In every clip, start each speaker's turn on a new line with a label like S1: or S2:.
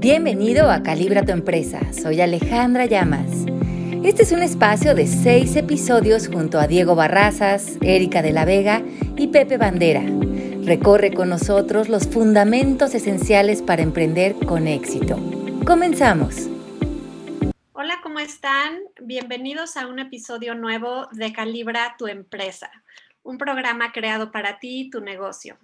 S1: Bienvenido a Calibra tu empresa. Soy Alejandra Llamas. Este es un espacio de seis episodios junto a Diego Barrazas, Erika de la Vega y Pepe Bandera. Recorre con nosotros los fundamentos esenciales para emprender con éxito. Comenzamos.
S2: Hola, ¿cómo están? Bienvenidos a un episodio nuevo de Calibra tu empresa, un programa creado para ti y tu negocio.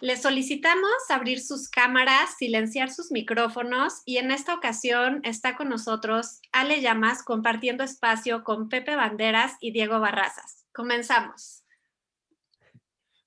S2: Les solicitamos abrir sus cámaras, silenciar sus micrófonos y en esta ocasión está con nosotros Ale Llamas compartiendo espacio con Pepe Banderas y Diego Barrazas. Comenzamos.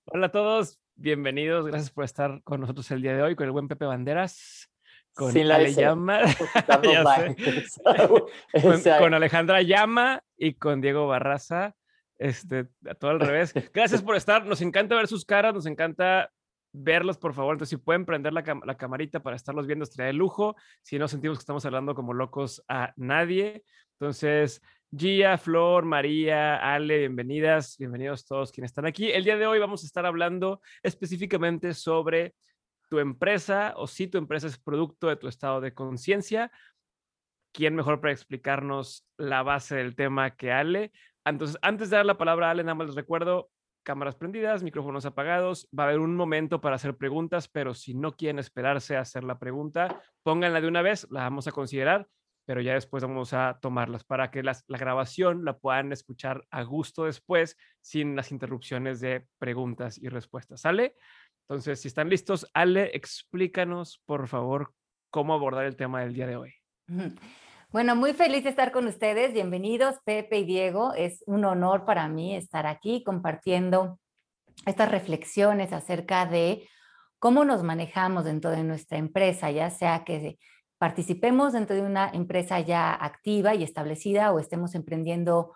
S3: Hola a todos, bienvenidos, gracias por estar con nosotros el día de hoy con el buen Pepe Banderas. Con Ale Llama, con, con, Alejandra Llama y con Diego Barraza. Este, a todo al revés. Gracias por estar. Nos encanta ver sus caras, nos encanta verlos, por favor. Entonces, si pueden prender la, la camarita para estarlos viendo, estaría de lujo. Si no, sentimos que estamos hablando como locos a nadie. Entonces, Gia, Flor, María, Ale, bienvenidas, bienvenidos todos quienes están aquí. El día de hoy vamos a estar hablando específicamente sobre tu empresa o si tu empresa es producto de tu estado de conciencia. ¿Quién mejor para explicarnos la base del tema que Ale? Entonces, antes de dar la palabra a Ale, nada más les recuerdo, cámaras prendidas, micrófonos apagados. Va a haber un momento para hacer preguntas, pero si no quieren esperarse a hacer la pregunta, pónganla de una vez, la vamos a considerar, pero ya después vamos a tomarlas para que la grabación la puedan escuchar a gusto después, sin las interrupciones de preguntas y respuestas. ¿Sale? Entonces, si están listos, Ale, explícanos, por favor, cómo abordar el tema del día de hoy.
S1: Bueno, muy feliz de estar con ustedes. Bienvenidos, Pepe y Diego. Es un honor para mí estar aquí compartiendo estas reflexiones acerca de cómo nos manejamos dentro de nuestra empresa, ya sea que participemos dentro de una empresa ya activa y establecida o estemos emprendiendo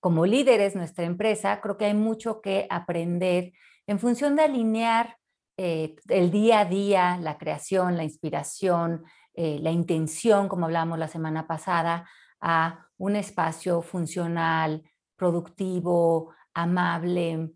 S1: como líderes nuestra empresa. Creo que hay mucho que aprender en función de alinear eh, el día a día, la creación, la inspiración, eh, la intención, como hablábamos la semana pasada, a un espacio funcional, productivo, amable.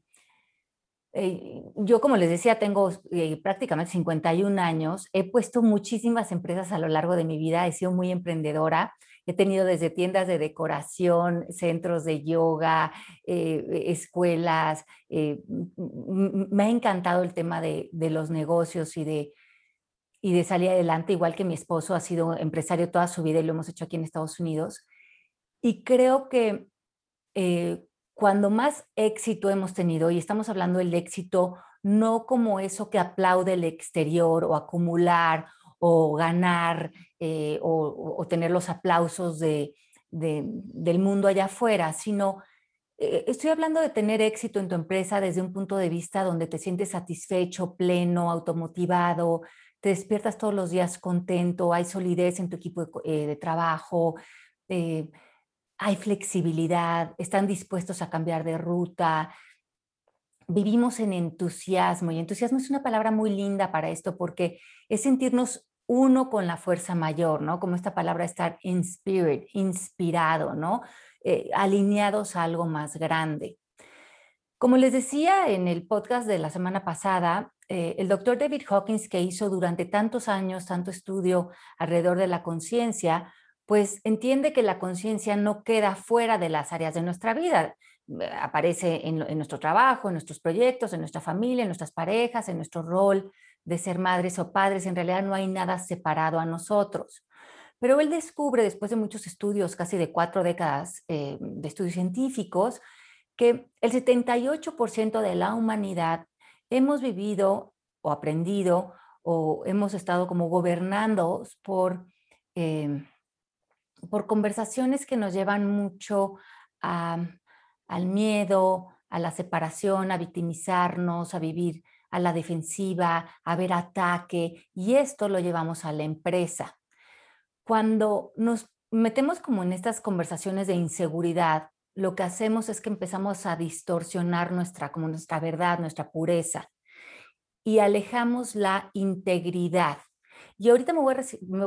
S1: Eh, yo, como les decía, tengo eh, prácticamente 51 años. He puesto muchísimas empresas a lo largo de mi vida. He sido muy emprendedora. He tenido desde tiendas de decoración, centros de yoga, escuelas. me ha encantado el tema de, de los negocios y de, y de salir adelante, igual que mi esposo ha sido empresario toda su vida y lo hemos hecho aquí en Estados Unidos. Y creo que eh, cuando más éxito hemos tenido, y estamos hablando del éxito no como eso que aplaude el exterior o acumular o ganar eh, o, tener los aplausos de, del mundo allá afuera, sino eh, estoy hablando de tener éxito en tu empresa desde un punto de vista donde te sientes satisfecho, pleno, automotivado, te despiertas todos los días contento, hay solidez en tu equipo de, eh, trabajo, eh, hay flexibilidad, están dispuestos a cambiar de ruta. Vivimos en entusiasmo y entusiasmo es una palabra muy linda para esto porque es sentirnos uno con la fuerza mayor, ¿no? Como esta palabra estar in spirit, inspirado, ¿no? Eh, alineados a algo más grande. Como les decía en el podcast de la semana pasada, eh, el doctor David Hawkins, que hizo durante tantos años tanto estudio alrededor de la conciencia, pues entiende que la conciencia no queda fuera de las áreas de nuestra vida. Eh, aparece en, nuestro trabajo, en nuestros proyectos, en nuestra familia, en nuestras parejas, en nuestro rol de ser madres o padres. En realidad no hay nada separado a nosotros. Pero él descubre, después de muchos estudios, casi de cuatro décadas eh, de estudios científicos, que el 78% de la humanidad hemos vivido o aprendido o hemos estado como gobernando por, em, por conversaciones que nos llevan mucho al miedo, a la separación, a victimizarnos, a vivir a la defensiva, a ver ataque, y esto lo llevamos a la empresa. Cuando nos metemos como en estas conversaciones de inseguridad, lo que hacemos es que empezamos a distorsionar nuestra, como nuestra verdad, nuestra pureza y alejamos la integridad. Y ahorita me, voy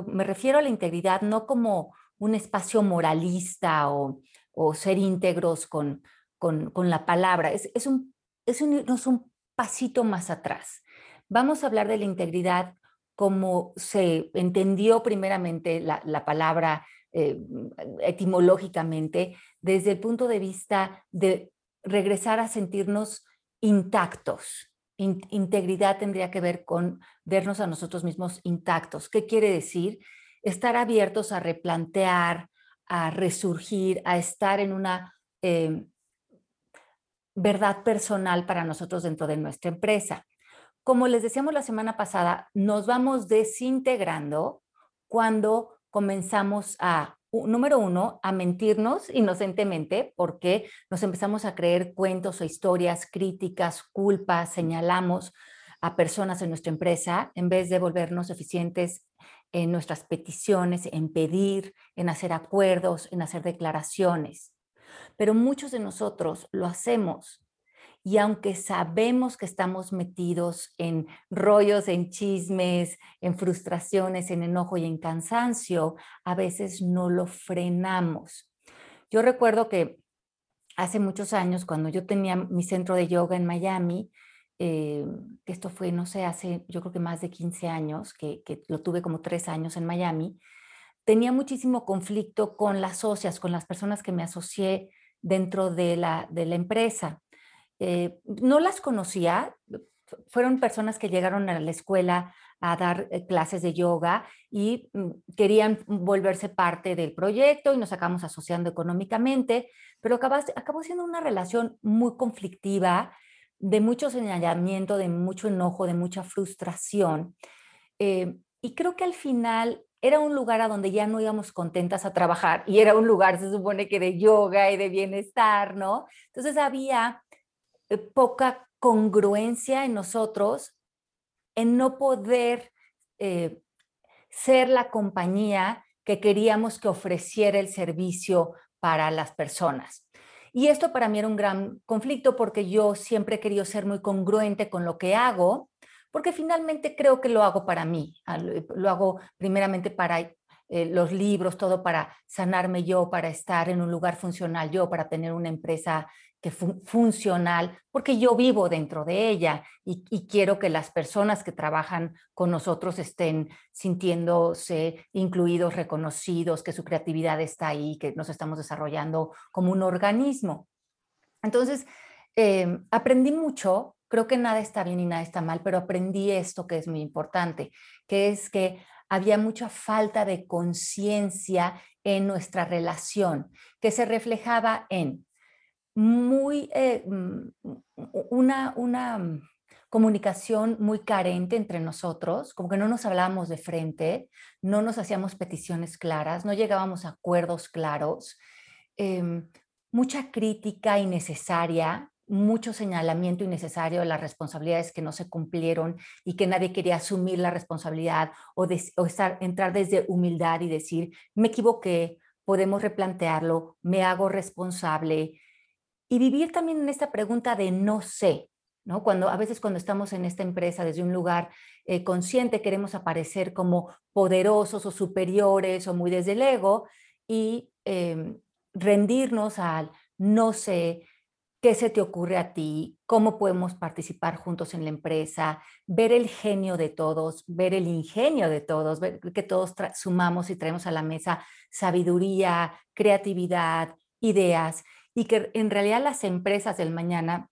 S1: me refiero a la integridad no como un espacio moralista o, o ser íntegros con, con, con, la palabra, es, es, un, es un pasito más atrás. Vamos a hablar de la integridad como se entendió primeramente la, la palabra eh, etimológicamente, desde el punto de vista de regresar a sentirnos intactos. integridad tendría que ver con vernos a nosotros mismos intactos. ¿Qué quiere decir? Estar abiertos a replantear, a resurgir, a estar en una eh, verdad personal para nosotros dentro de nuestra empresa. Como les decíamos la semana pasada, nos vamos desintegrando cuando comenzamos a, número uno, a mentirnos inocentemente porque nos empezamos a creer cuentos o historias, críticas, culpas, señalamos a personas en nuestra empresa en vez de volvernos eficientes en nuestras peticiones, en pedir, en hacer acuerdos, en hacer declaraciones. Pero muchos de nosotros lo hacemos y aunque sabemos que estamos metidos en rollos, en chismes, en frustraciones, en enojo y en cansancio, a veces no lo frenamos. Yo recuerdo que hace muchos años, cuando yo tenía mi centro de yoga en Miami, eh, esto fue, no sé, hace yo creo que más de 15 años, que, que lo tuve como tres años en Miami, tenía muchísimo conflicto con las socias, con las personas que me asocié dentro de la, de la empresa. Eh, no las conocía, fueron personas que llegaron a la escuela a dar eh, clases de yoga y mm, querían volverse parte del proyecto y nos acabamos asociando económicamente, pero acabó, acabó siendo una relación muy conflictiva, de mucho señalamiento, de mucho enojo, de mucha frustración. Eh, y creo que al final era un lugar a donde ya no íbamos contentas a trabajar y era un lugar, se supone que de yoga y de bienestar, ¿no? Entonces había poca congruencia en nosotros en no poder eh, ser la compañía que queríamos que ofreciera el servicio para las personas. Y esto para mí era un gran conflicto porque yo siempre he querido ser muy congruente con lo que hago, porque finalmente creo que lo hago para mí, lo hago primeramente para eh, los libros, todo para sanarme yo, para estar en un lugar funcional yo, para tener una empresa que funcional, porque yo vivo dentro de ella y, quiero que las personas que trabajan con nosotros estén sintiéndose incluidos, reconocidos, que su creatividad está ahí, que nos estamos desarrollando como un organismo. Entonces, em, aprendí mucho, creo que nada está bien y nada está mal, pero aprendí esto que es muy importante, que es que había mucha falta de conciencia en nuestra relación, que se reflejaba en muy, eh, mm, una, una mm, comunicación muy carente entre nosotros, como que no nos hablábamos de frente, no nos hacíamos peticiones claras, no llegábamos a acuerdos claros, em, mucha crítica innecesaria, mucho señalamiento innecesario de las responsabilidades que no se cumplieron y que nadie quería asumir la responsabilidad o, entrar desde humildad y decir, me equivoqué, podemos replantearlo, me hago responsable, y vivir también en esta pregunta de no sé, ¿no? Cuando a veces cuando estamos en esta empresa desde un lugar eh, consciente queremos aparecer como poderosos o superiores o muy desde el ego y em, rendirnos al no sé, qué se te ocurre a ti, cómo podemos participar juntos en la empresa, ver el genio de todos, ver el ingenio de todos, ver que todos sumamos y traemos a la mesa sabiduría, creatividad, ideas y que en realidad las empresas del mañana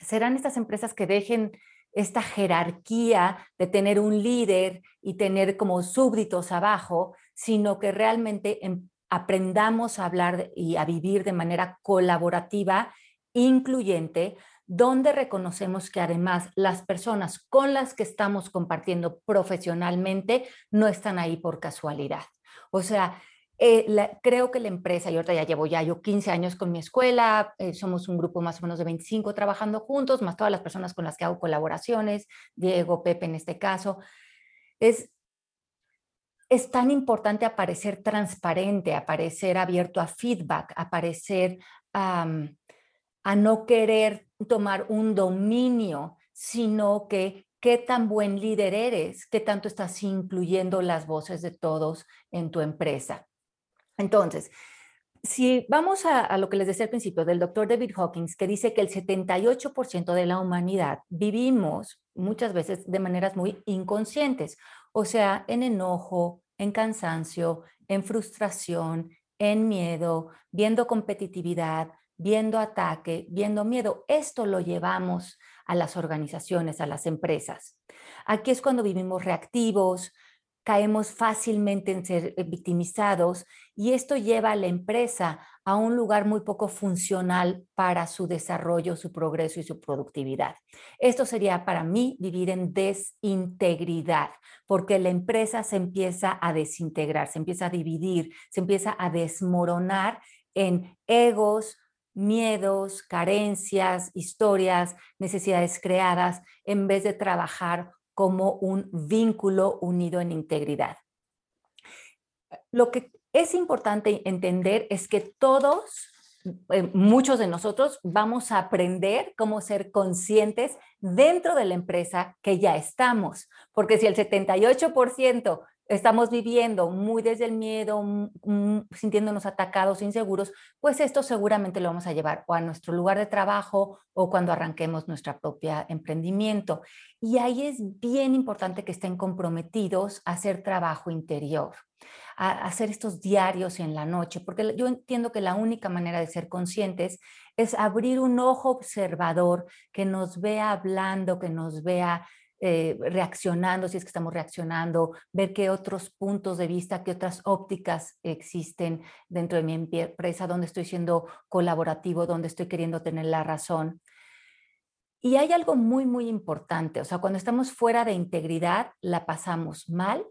S1: serán estas empresas que dejen esta jerarquía de tener un líder y tener como súbditos abajo, sino que realmente em, aprendamos a hablar y a vivir de manera colaborativa, incluyente, donde reconocemos que además las personas con las que estamos compartiendo profesionalmente no están ahí por casualidad. O sea, eh, creo que la empresa, y ahorita ya llevo ya yo 15 años con mi escuela, eh, somos un grupo más o menos de 25 trabajando juntos, más todas las personas con las que hago colaboraciones, Diego, Pepe en este caso, es, es tan importante aparecer transparente, aparecer abierto a feedback, aparecer a no querer tomar un dominio, sino que qué tan buen líder eres, qué tanto estás incluyendo las voces de todos en tu empresa. Entonces, si vamos a, lo que les decía al principio del doctor David Hawkins, que dice que el 78% de la humanidad vivimos muchas veces de maneras muy inconscientes, o sea, en enojo, en cansancio, en frustración, en miedo, viendo competitividad, viendo ataque, viendo miedo. Esto lo llevamos a las organizaciones, a las empresas. Aquí es cuando vivimos reactivos, caemos fácilmente en ser eh, victimizados y esto lleva a la empresa a un lugar muy poco funcional para su desarrollo, su progreso y su productividad. Esto sería para mí vivir en desintegridad, porque la empresa se empieza a desintegrar, se empieza a dividir, se empieza a desmoronar en egos, miedos, carencias, historias, necesidades creadas, en vez de trabajar como un vínculo unido en integridad. Lo que es importante entender es que todos, eh, muchos de nosotros, vamos a aprender cómo ser conscientes dentro de la empresa que ya estamos, porque si el 78% estamos viviendo muy desde el miedo, sintiéndonos atacados, inseguros, pues esto seguramente lo vamos a llevar o a nuestro lugar de trabajo o cuando arranquemos nuestro propio emprendimiento. Y ahí es bien importante que estén comprometidos a hacer trabajo interior, a hacer estos diarios en la noche, porque yo entiendo que la única manera de ser conscientes es abrir un ojo observador que nos vea hablando, que nos vea eh, reaccionando, si es que estamos reaccionando, ver qué otros puntos de vista, qué otras ópticas existen dentro de mi empresa, dónde estoy siendo colaborativo, dónde estoy queriendo tener la razón. Y hay algo muy, muy importante, o sea, cuando estamos fuera de integridad, la pasamos mal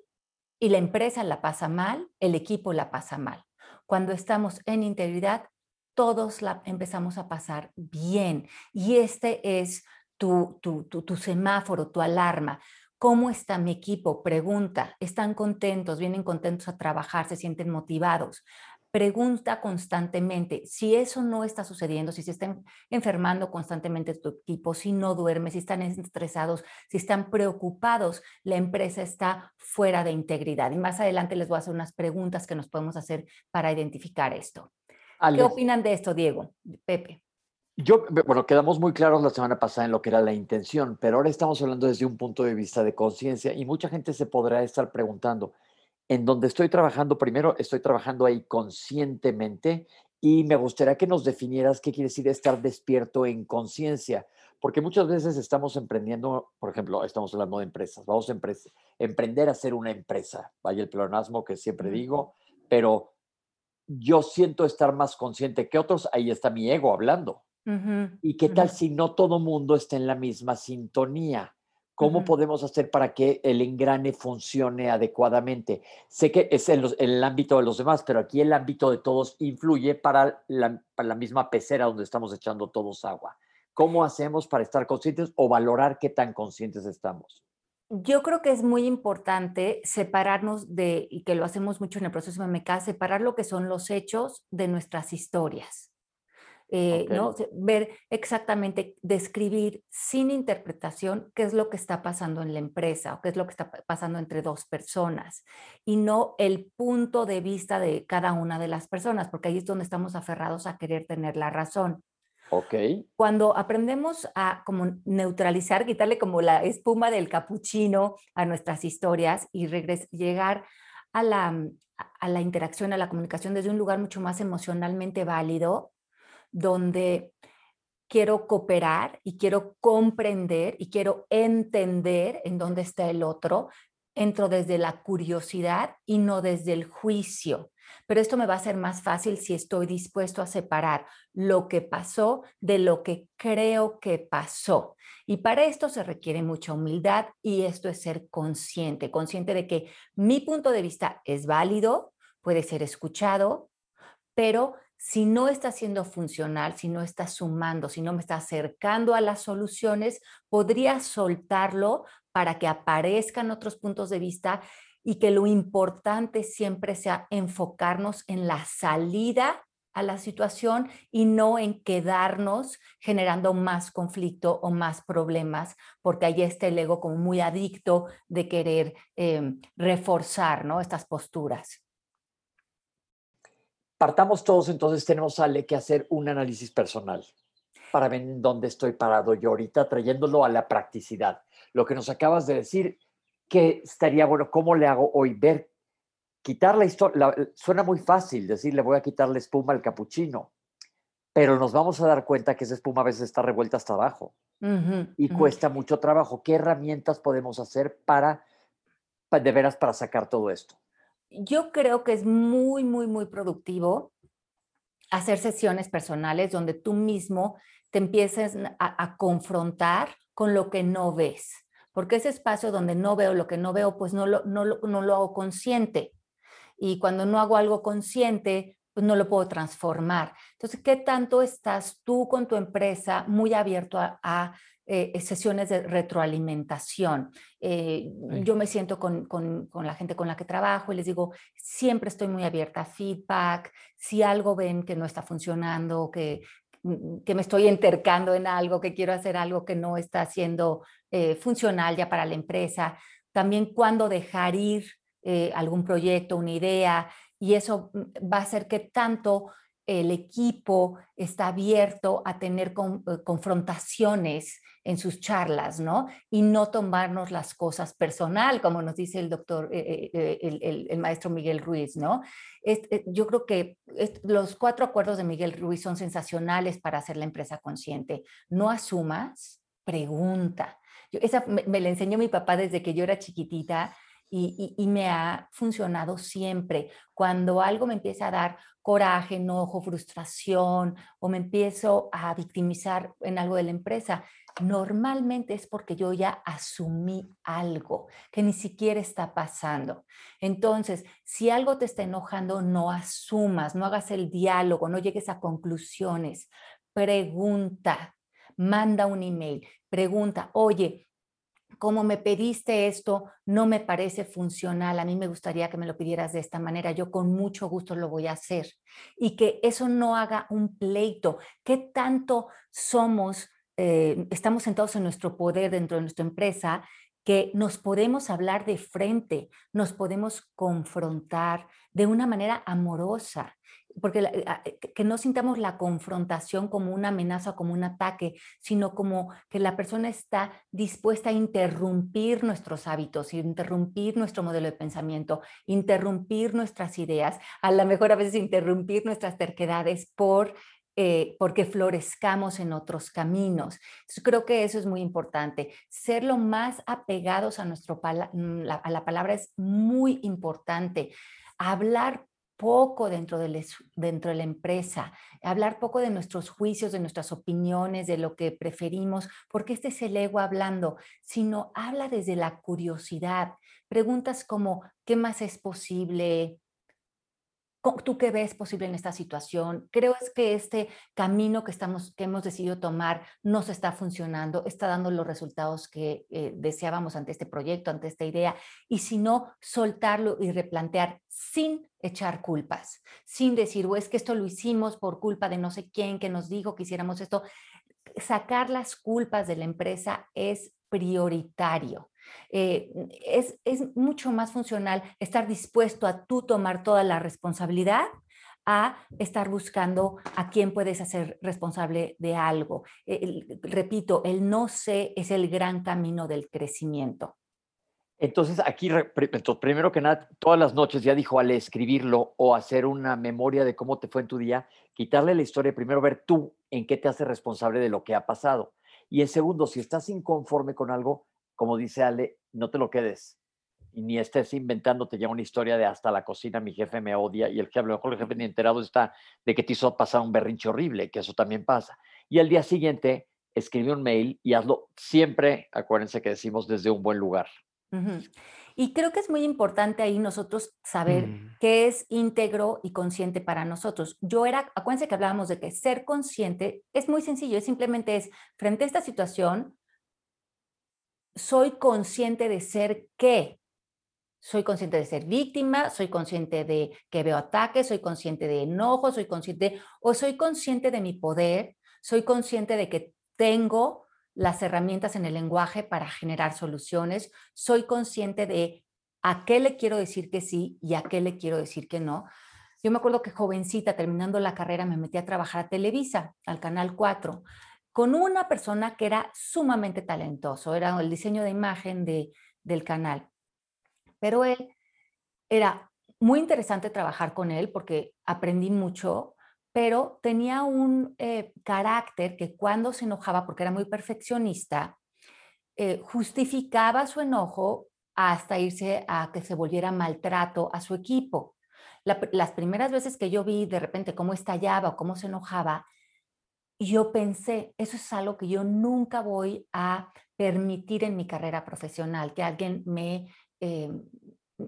S1: y la empresa la pasa mal, el equipo la pasa mal. Cuando estamos en integridad, todos la empezamos a pasar bien. Y este es tu, tu, semáforo, tu alarma. ¿Cómo está mi equipo? Pregunta. ¿Están contentos? ¿Vienen contentos a trabajar? ¿Se sienten motivados? Pregunta constantemente. Si eso no está sucediendo, si se están enfermando constantemente tu equipo, si no duerme, si están estresados, si están preocupados, la empresa está fuera de integridad. Y más adelante les voy a hacer unas preguntas que nos podemos hacer para identificar esto. ¿Qué opinan de esto, Diego? Pepe.
S4: Yo, bueno, quedamos muy claros la semana pasada en lo que era la intención, pero ahora estamos hablando desde un punto de vista de conciencia y mucha gente se podrá estar preguntando, en donde estoy trabajando, primero estoy trabajando ahí conscientemente y me gustaría que nos definieras qué quiere decir estar despierto en conciencia, porque muchas veces estamos emprendiendo, por ejemplo, estamos hablando de empresas, vamos a emprender a ser una empresa, vaya el pleonasmo que siempre digo, pero yo siento estar más consciente que otros, ahí está mi ego hablando. ¿Y qué tal si no todo mundo está en la misma sintonía? ¿Cómo podemos hacer para que el engrane funcione adecuadamente? Sé que es en, el ámbito de los demás, pero aquí el ámbito de todos influye para la, para la misma pecera donde estamos echando todos agua. ¿Cómo hacemos para estar conscientes o valorar qué tan conscientes estamos?
S1: Yo creo que es muy importante separarnos de, y que lo hacemos mucho en el proceso de MK, separar lo que son los hechos de nuestras historias. Eh, ¿no? ver exactamente, describir sin interpretación qué es lo que está pasando en la empresa o qué es lo que está pasando entre dos personas y no el punto de vista de cada una de las personas, porque ahí es donde estamos aferrados a querer tener la razón.
S4: Ok.
S1: Cuando aprendemos a como neutralizar, quitarle como la espuma del capuchino a nuestras historias y llegar a la, a la interacción, a la comunicación desde un lugar mucho más emocionalmente válido, donde quiero cooperar y quiero comprender y quiero entender en dónde está el otro, entro desde la curiosidad y no desde el juicio. Pero esto me va a ser más fácil si estoy dispuesto a separar lo que pasó de lo que creo que pasó. Y para esto se requiere mucha humildad y esto es ser consciente, consciente de que mi punto de vista es válido, puede ser escuchado, pero si no está siendo funcional, si no está sumando, si no me está acercando a las soluciones, podría soltarlo para que aparezcan otros puntos de vista y que lo importante siempre sea enfocarnos en la salida a la situación y no en quedarnos generando más conflicto o más problemas, porque ahí está el ego como muy adicto de querer em, reforzar ¿no? estas posturas
S4: partamos todos, entonces tenemos Ale que hacer un análisis personal para ver dónde estoy parado yo ahorita, trayéndolo a la practicidad. lo que nos acabas de decir, que estaría bueno, ¿cómo le hago hoy? Ver, quitar la historia, suena muy fácil decir, le voy a quitar la espuma al capuchino, pero nos vamos a dar cuenta que esa espuma a veces está revuelta hasta abajo y cuesta mucho trabajo. ¿Qué herramientas podemos hacer para, de veras, para sacar todo esto?
S1: Yo creo que es muy, muy, muy productivo hacer sesiones personales donde tú mismo te empieces a, confrontar con lo que no ves, porque ese espacio donde no veo lo que no veo, pues no lo, no no lo hago consciente. Y cuando no hago algo consciente, pues no lo puedo transformar. Entonces, ¿qué tanto estás tú con tu empresa muy abierto a, eh, sesiones de retroalimentación? Eh, yo me siento con, con, con, la gente con la que trabajo y les digo, siempre estoy muy abierta a feedback. Si algo ven que no está funcionando, que, Mm, que me estoy entercando en algo, que quiero hacer algo que no está siendo eh, funcional ya para la empresa. También cuándo dejar ir eh, algún proyecto, una idea, y eso mm, va a hacer que tanto el equipo está abierto a tener eh, confrontaciones en sus charlas, ¿no? Y no tomarnos las cosas personal, como nos dice el doctor, eh, eh, eh, el, maestro Miguel Ruiz, ¿no? yo creo que los cuatro acuerdos de Miguel Ruiz son sensacionales para hacer la empresa consciente. No asumas, pregunta. esa me, me la enseñó mi papá desde que yo era chiquitita y, me ha funcionado siempre. Cuando algo me empieza a dar coraje, enojo, frustración o me empiezo a victimizar en algo de la empresa, normalmente es porque yo ya asumí algo que ni siquiera está pasando. Entonces, si algo te está enojando, no asumas, no hagas el diálogo, no llegues a conclusiones. Pregunta, manda un email, pregunta, oye, como me pediste esto, no me parece funcional, a mí me gustaría que me lo pidieras de esta manera, yo con mucho gusto lo voy a hacer. Y que eso no haga un pleito. ¿Qué tanto somos, eh, estamos sentados en nuestro poder dentro de nuestra empresa que nos podemos hablar de frente, nos podemos confrontar de una manera amorosa? Porque ah, eh, que no sintamos la confrontación como una amenaza, como un ataque, sino como que la persona está dispuesta a interrumpir nuestros hábitos, interrumpir nuestro modelo de pensamiento, interrumpir nuestras ideas, a lo mejor a veces interrumpir nuestras terquedades por eh, porque florezcamos en otros caminos. creo que eso es muy importante. Ser lo más apegados a, nuestro mm, a la palabra es muy importante. Hablar poco dentro de, dentro de la empresa, hablar poco de nuestros juicios, de nuestras opiniones, de lo que preferimos, porque este es el ego hablando, sino habla desde la curiosidad. Preguntas como, ¿qué más es posible? ¿Tú qué ves posible en esta situación? ¿Creo que este camino que, estamos, que hemos decidido tomar no se está funcionando? ¿Está dando los resultados que eh, deseábamos ante este proyecto, ante esta idea? Y si no, soltarlo y replantear sin echar culpas, sin decir, o es que esto lo hicimos por culpa de no sé quién que nos dijo que hiciéramos esto. Sacar las culpas de la empresa es prioritario. Eh, es, es mucho más funcional estar dispuesto a tú tomar toda la responsabilidad a estar buscando a quién puedes hacer responsable de algo. repito, el no sé es el gran camino del crecimiento.
S4: Entonces, aquí, primero que nada, todas las noches ya dijo al escribirlo o hacer una memoria de cómo te fue en tu día, quitarle la historia, primero ver tú en qué te hace responsable de lo que ha pasado. Y en segundo, si estás inconforme con algo, como dice Ale, no te lo quedes. Y ni estés inventándote ya una historia de hasta la cocina, mi jefe me odia, y el que a lo mejor el jefe ni enterado está de que te hizo pasar un berrinche horrible, que eso también pasa. Y al día siguiente, escribe un mail y hazlo siempre, acuérdense que decimos desde un buen lugar.
S1: Y creo que es muy importante ahí nosotros saber mm. qué es íntegro y consciente para nosotros. Yo era, acuérdense que hablábamos de que ser consciente es muy sencillo, es simplemente es, frente a esta situación, soy consciente de ser qué. Soy consciente de ser víctima, soy consciente de que veo ataques, soy consciente de enojo, soy consciente o soy consciente de mi poder, soy consciente de que tengo las herramientas en el lenguaje para generar soluciones, soy consciente de a qué le quiero decir que sí y a qué le quiero decir que no. Yo me acuerdo que jovencita, terminando la carrera, me metí a trabajar a Televisa, al Canal 4 con una persona que era sumamente talentoso, era el diseño de imagen de, del canal. Pero él era muy interesante trabajar con él porque aprendí mucho, pero tenía un eh, carácter que cuando se enojaba, porque era muy perfeccionista, eh, justificaba su enojo hasta irse a que se volviera maltrato a su equipo. las primeras veces que yo vi de repente cómo estallaba o cómo se enojaba, yo pensé, eso es algo que yo nunca voy a permitir en mi carrera profesional, que alguien me, eh,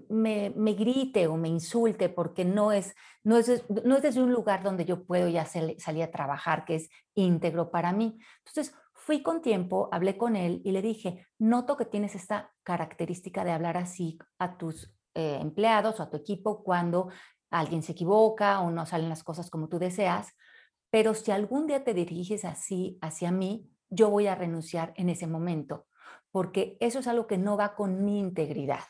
S1: me, me, grite o me insulte porque no es, no es, no es desde un lugar donde yo puedo ya salir a trabajar, que es íntegro para mí. Entonces, fui con tiempo, hablé con él y le dije, noto que tienes esta característica de hablar así a tus eh, empleados o a tu equipo cuando alguien se equivoca o no salen las cosas como tú deseas, pero si algún día te diriges así hacia mí, yo voy a renunciar en ese momento, porque eso es algo que no va con mi integridad.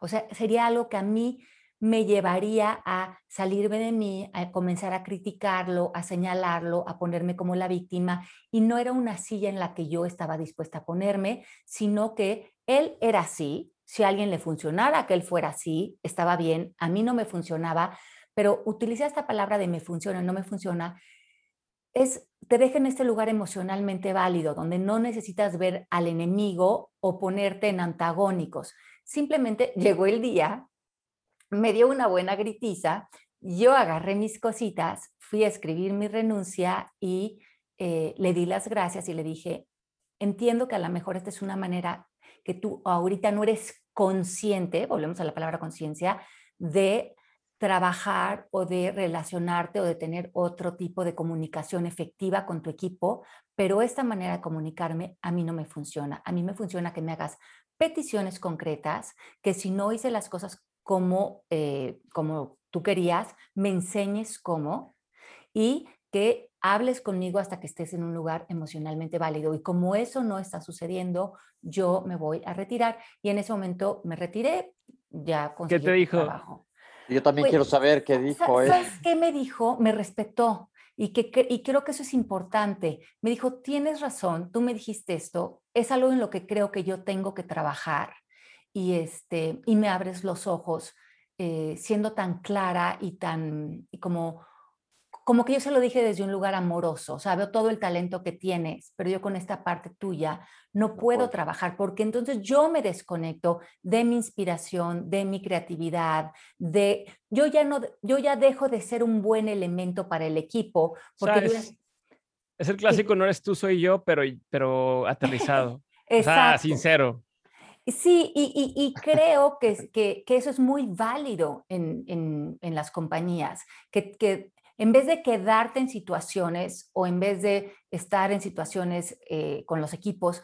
S1: O sea, sería algo que a mí me llevaría a salirme de mí, a comenzar a criticarlo, a señalarlo, a ponerme como la víctima. Y no era una silla en la que yo estaba dispuesta a ponerme, sino que él era así. Si a alguien le funcionara que él fuera así, estaba bien. A mí no me funcionaba, pero utilicé esta palabra de me funciona, no me funciona, es, te deja en este lugar emocionalmente válido, donde no necesitas ver al enemigo o ponerte en antagónicos. Simplemente llegó el día, me dio una buena gritiza, yo agarré mis cositas, fui a escribir mi renuncia y eh, le di las gracias y le dije, entiendo que a lo mejor esta es una manera que tú ahorita no eres consciente, volvemos a la palabra conciencia, de trabajar o de relacionarte o de tener otro tipo de comunicación efectiva con tu equipo, pero esta manera de comunicarme a mí no me funciona. A mí me funciona que me hagas peticiones concretas, que si no hice las cosas como, eh, como tú querías, me enseñes cómo y que hables conmigo hasta que estés en un lugar emocionalmente válido. Y como eso no está sucediendo, yo me voy a retirar. Y en ese momento me retiré, ya
S3: conseguí ¿Qué te dijo? Trabajo.
S4: Yo también quiero saber qué dijo.
S1: ¿Sabes qué me dijo? Me respetó. Y, que, y creo que eso es importante. Me dijo, tienes razón, tú me dijiste esto, es algo en lo que creo que yo tengo que trabajar y, este, y me abres los ojos eh, siendo tan clara y tan y como como que yo se lo dije desde un lugar amoroso, o sea, veo todo el talento que tienes, pero yo con esta parte tuya no puedo trabajar porque entonces yo me desconecto de mi inspiración, de mi creatividad, de yo ya no yo ya dejo de ser un buen elemento para el equipo porque
S3: es, el clásico no eres tú soy yo, pero pero aterrizado. o sea, sincero.
S1: Sí, y, creo que, que, que, eso es muy válido en, en, en las compañías, que, que, en vez de quedarte en situaciones o en vez de estar en situaciones eh, con los equipos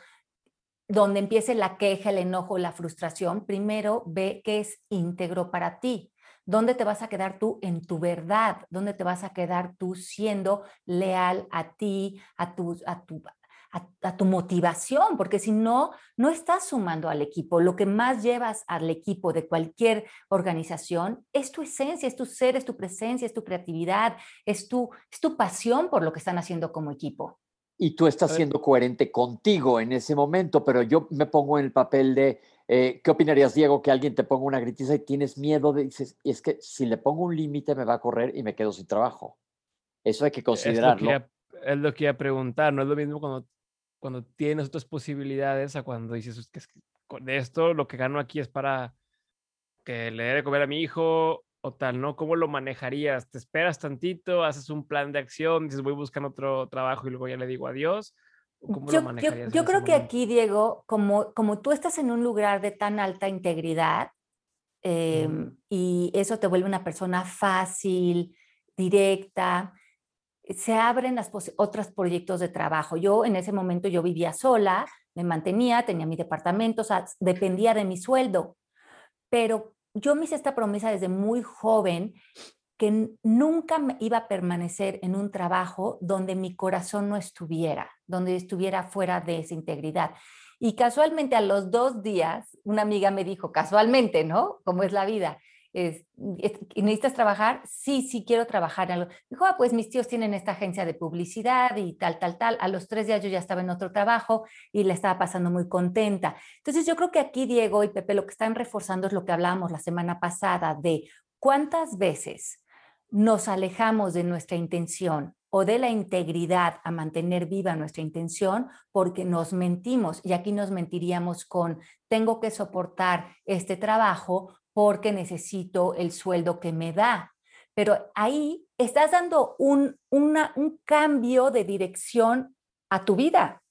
S1: donde empiece la queja, el enojo, la frustración, primero ve qué es íntegro para ti. ¿Dónde te vas a quedar tú en tu verdad? ¿Dónde te vas a quedar tú siendo leal a ti, a tu, a tu, a, tu motivación, porque si no, no estás sumando al equipo. Lo que más llevas al equipo de cualquier organización es tu esencia, es tu ser, es tu presencia, es tu creatividad, es tu, es tu pasión por lo que están haciendo como equipo.
S4: Y tú estás siendo coherente contigo en ese momento, pero yo me pongo en el papel de, eh, ¿qué opinarías, Diego, que alguien te ponga una gritiza y tienes miedo de, dices, y es que si le pongo un límite me va a correr y me quedo sin trabajo? Eso hay que considerarlo.
S3: Es lo que iba a preguntar, no es lo mismo cuando cuando tienes otras posibilidades a cuando dices que con esto lo que gano aquí es para que le dé de comer a mi hijo o tal, ¿no? ¿Cómo lo manejarías? ¿Te esperas tantito? ¿Haces un plan de acción? ¿Dices voy buscando otro trabajo y luego ya le digo adiós?
S1: ¿Cómo yo, lo manejarías? Yo, creo que aquí, Diego, como, como tú estás en un lugar de tan alta integridad em, y eso te vuelve una persona fácil, directa, se abren las otros proyectos de trabajo. Yo en ese momento yo vivía sola, me mantenía, tenía mi departamento, o sea, dependía de mi sueldo. Pero yo me hice esta promesa desde muy joven que nunca me iba a permanecer en un trabajo donde mi corazón no estuviera, donde estuviera fuera de esa integridad. Y casualmente a los dos días, una amiga me dijo, casualmente, ¿no? Como es la vida, ¿Y necesitas trabajar? Sí, sí, quiero trabajar. Algo. Dijo, ah, pues mis tíos tienen esta agencia de publicidad y tal, tal, tal. A los tres días yo ya estaba en otro trabajo y le estaba pasando muy contenta. Entonces yo creo que aquí Diego y Pepe lo que están reforzando es lo que hablábamos la semana pasada de cuántas veces nos alejamos de nuestra intención o de la integridad a mantener viva nuestra intención porque nos mentimos y aquí nos mentiríamos con tengo que soportar este trabajo porque necesito el sueldo que me da. Pero ahí estás dando un, un cambio de dirección a tu vida,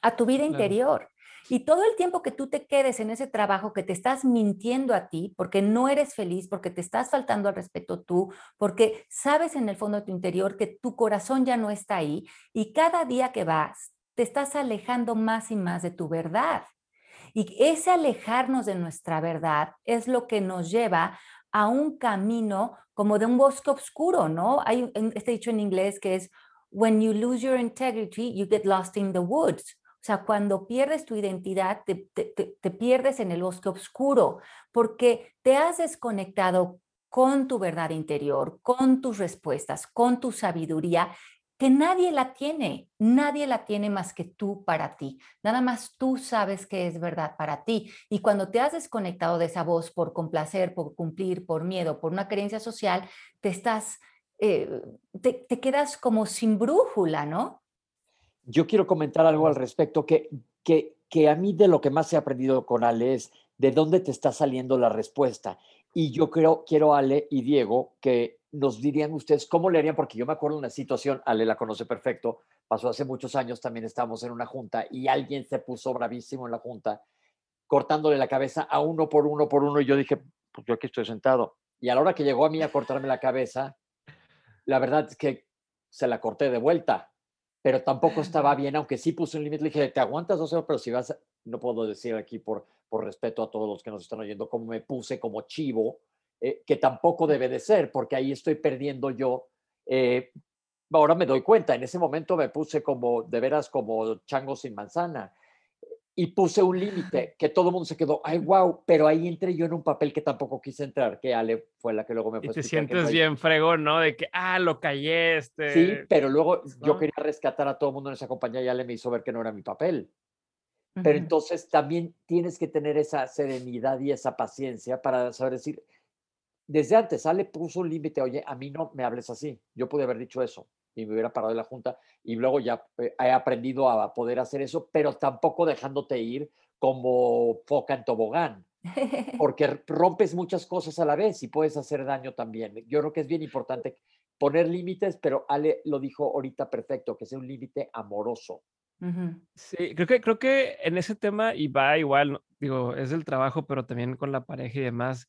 S1: a tu vida interior. Y todo el tiempo que tú te quedes en ese trabajo que te estás mintiendo a ti, porque no eres feliz, porque te estás faltando al respeto tú, porque sabes en el fondo de tu interior que tu corazón ya no está ahí y cada día que vas te estás alejando más y más de tu verdad. Y ese alejarnos de nuestra verdad es lo que nos lleva a un camino como de un bosque oscuro, ¿no? Hay este dicho en inglés que es, when you lose your integrity, you get lost in the woods. O sea, cuando pierdes tu identidad, te, pierdes en el bosque oscuro, porque te has desconectado con tu verdad interior, con tus respuestas, con tu sabiduría, que nadie la tiene, nadie la tiene más que tú para ti. Nada más tú sabes que es verdad para ti. Y cuando te has desconectado de esa voz por complacer, por cumplir, por miedo, por una creencia social, te estás, eh, te quedas como sin brújula, ¿no?
S4: Yo quiero comentar algo al respecto que, que, que a mí de lo que más he aprendido con Ale es de dónde te está saliendo la respuesta. Y yo creo, quiero Ale y Diego que nos dirían ustedes cómo le harían, porque yo me acuerdo de una situación, Ale la conoce perfecto, pasó hace muchos años, también estábamos en una junta y alguien se puso bravísimo en la junta, cortándole la cabeza a uno por uno por uno y yo dije, pues yo aquí estoy sentado. Y a la hora que llegó a mí a cortarme la cabeza, la verdad es que se la corté de vuelta pero tampoco estaba bien, aunque sí puse un límite, le dije, te aguantas dos horas, pero si vas, no puedo decir aquí por, por respeto a todos los que nos están oyendo, como me puse como chivo, eh, que tampoco debe de ser, porque ahí estoy perdiendo yo. Eh, ahora me doy cuenta, en ese momento me puse como, de veras, como chango sin manzana y puse un límite que todo el mundo se quedó, ay, wow, pero ahí entré yo en un papel que tampoco quise entrar, que Ale fue la que luego me
S3: fue Y te sientes bien fregón, ¿no? De que, ah, lo callé, este.
S4: Sí, pero luego yo quería rescatar a todo el mundo en esa compañía y Ale me hizo ver que no era mi papel. Pero entonces también tienes que tener esa serenidad y esa paciencia para saber decir, desde antes Ale puso un límite, oye, a mí no me hables así, yo pude haber dicho eso y me hubiera parado de la junta y luego ya eh, he aprendido a poder hacer eso, pero tampoco dejándote ir como foca en tobogán, porque rompes muchas cosas a la vez y puedes hacer daño también. Yo creo que es bien importante poner límites, pero Ale lo dijo ahorita perfecto, que sea un límite amoroso.
S3: Sí, creo que, creo que en ese tema, y va igual, digo, es el trabajo, pero también con la pareja y demás,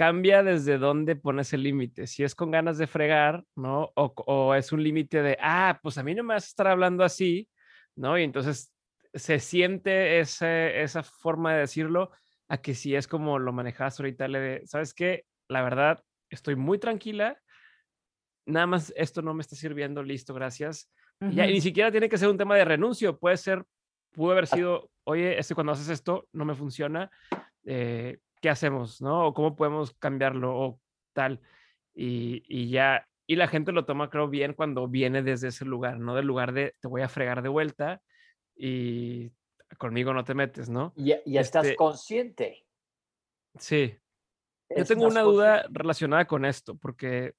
S3: cambia desde dónde pones el límite. Si es con ganas de fregar, ¿no? O, es un límite de, ah, pues a mí no me vas a estar hablando así, ¿no? Y entonces se siente ese, esa forma de decirlo a que si es como lo manejas ahorita, le de, ¿sabes qué? La verdad, estoy muy tranquila. Nada más esto no me está sirviendo, listo, gracias. y, ya, ni siquiera tiene que ser un tema de renuncio, puede ser, pudo haber sido, oye, este cuando haces esto no me funciona, eh, ¿qué hacemos? ¿No? O cómo podemos cambiarlo o tal. Y, ya, y la gente lo toma, creo, bien cuando viene desde ese lugar, no del lugar de te voy a fregar de vuelta y conmigo no te metes, ¿no?
S4: Y, estás este consciente.
S3: Sí. Yo tengo una duda relacionada con esto, porque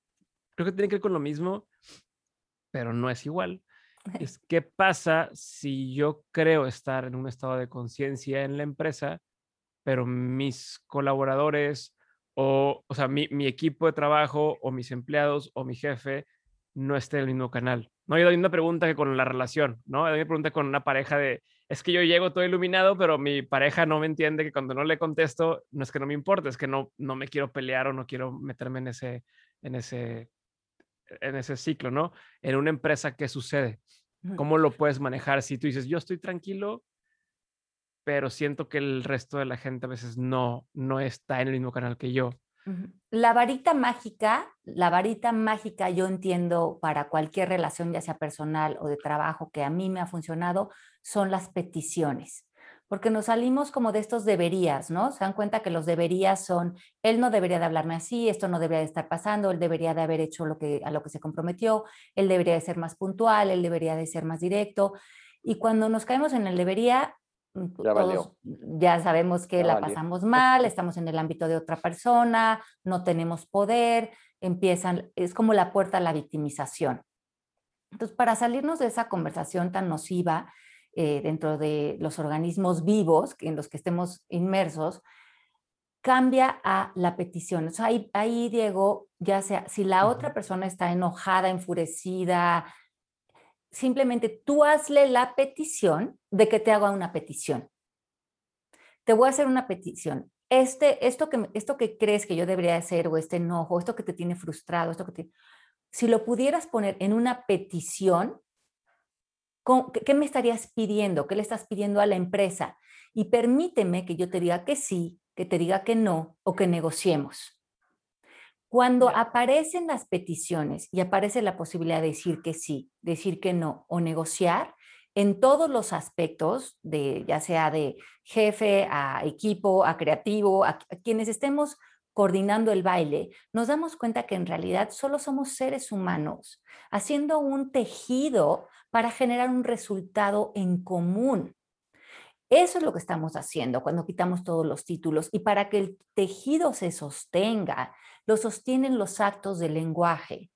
S3: creo que tiene que ver con lo mismo, pero no es igual. Es qué pasa si yo creo estar en un estado de conciencia en la empresa, pero mis colaboradores o, o sea, mi, mi, equipo de trabajo o mis empleados o mi jefe no esté en el mismo canal. No hay una pregunta que con la relación, ¿no? Hay una pregunta con una pareja de, es que yo llego todo iluminado, pero mi pareja no me entiende que cuando no le contesto, no es que no me importe, es que no, no me quiero pelear o no quiero meterme en ese, en ese, en ese ciclo, ¿no? En una empresa, ¿qué sucede? ¿Cómo lo puedes manejar si tú dices, yo estoy tranquilo, pero siento que el resto de la gente a veces no, no está en el mismo canal que yo.
S1: La varita mágica, la varita mágica yo entiendo para cualquier relación, ya sea personal o de trabajo, que a mí me ha funcionado, son las peticiones. porque nos salimos como de estos deberías, ¿no? Se dan cuenta que los deberías son, él no debería de hablarme así, esto no debería de estar pasando, él debería de haber hecho lo que, a lo que se comprometió, él debería de ser más puntual, él debería de ser más directo. Y cuando nos caemos en el debería, ya, todos ya sabemos que la pasamos mal, estamos en el ámbito de otra persona, no tenemos poder, empiezan, es como la puerta a la victimización. Entonces, para salirnos de esa conversación tan nociva, eh, dentro de los organismos vivos en los que estemos inmersos, cambia a la petición. O sea, ahí, Diego, ya sea, si la otra persona está enojada, enfurecida, simplemente tú hazle la petición de que te haga una petición. Te voy a hacer una petición. Este, esto, que, esto que crees que yo debería hacer, o este enojo, esto que te tiene frustrado, esto que te, si lo pudieras poner en una petición, ¿Qué me estarías pidiendo? ¿Qué le estás pidiendo a la empresa? Y permíteme que yo te diga que sí, que te diga que no o que negociemos. Cuando aparecen las peticiones y aparece la posibilidad de decir que sí, decir que no o negociar, en todos los aspectos, de, ya sea de jefe a equipo, a creativo, a quienes estemos coordinando el baile, nos damos cuenta que en realidad solo somos seres humanos haciendo un tejido para generar un resultado en común. Eso es lo que estamos haciendo cuando quitamos todos los títulos y para que el tejido se sostenga, lo sostienen los actos del lenguaje.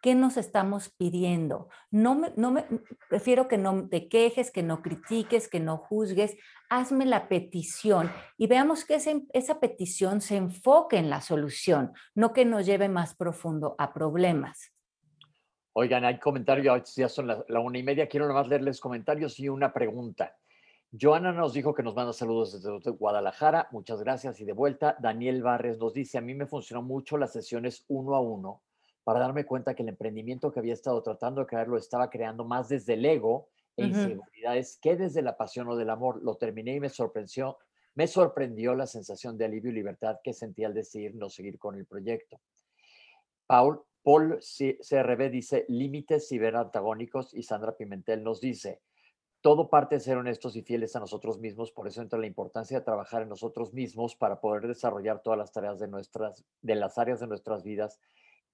S1: ¿Qué nos estamos pidiendo? No me, no me, prefiero que no te quejes, que no critiques, que no juzgues. Hazme la petición y veamos que esa petición se enfoque en la solución, no que nos lleve más profundo a problemas.
S4: Oigan, hay comentarios, ya son la, la una y media. Quiero nomás leerles comentarios y una pregunta. Joana nos dijo que nos manda saludos desde Guadalajara. Muchas gracias y de vuelta. Daniel Barres nos dice, a mí me funcionó mucho las sesiones uno a uno para darme cuenta que el emprendimiento que había estado tratando de crear lo estaba creando más desde el ego e inseguridades que desde la pasión o del amor. Lo terminé y me sorprendió, me sorprendió la sensación de alivio y libertad que sentí al decidir no seguir con el proyecto. Paul, Paul CRB dice límites ciberantagónicos y Sandra Pimentel nos dice todo parte de ser honestos y fieles a nosotros mismos, por eso entra la importancia de trabajar en nosotros mismos para poder desarrollar todas las tareas de nuestras de las áreas de nuestras vidas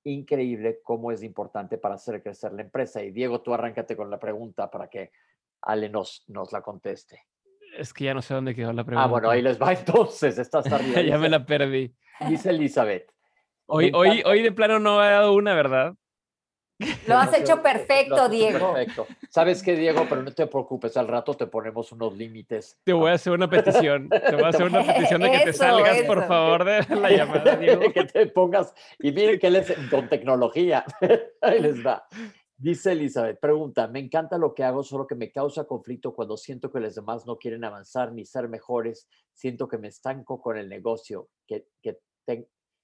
S4: increíble cómo es importante para hacer crecer la empresa. Y Diego, tú arráncate con la pregunta para que Ale nos, nos la conteste.
S3: Es que ya no sé dónde quedó la pregunta.
S4: Ah, bueno, ahí les va entonces, estás arriba.
S3: ya me la perdí.
S4: Dice Elizabeth.
S3: Hoy, hoy, hoy de plano no ha dado una, ¿verdad?
S1: Lo has hecho perfecto, Diego. Perfecto.
S4: ¿Sabes qué, Diego? Pero no te preocupes, al rato te ponemos unos límites.
S3: Te voy a hacer una petición. Te voy a hacer una petición de que te salgas, por favor, de la llamada, Diego.
S4: que te pongas. Y miren que él es con tecnología. Ahí les va. Dice Elizabeth, pregunta, me encanta lo que hago, solo que me causa conflicto cuando siento que los demás no quieren avanzar ni ser mejores. Siento que me estanco con el negocio, que, que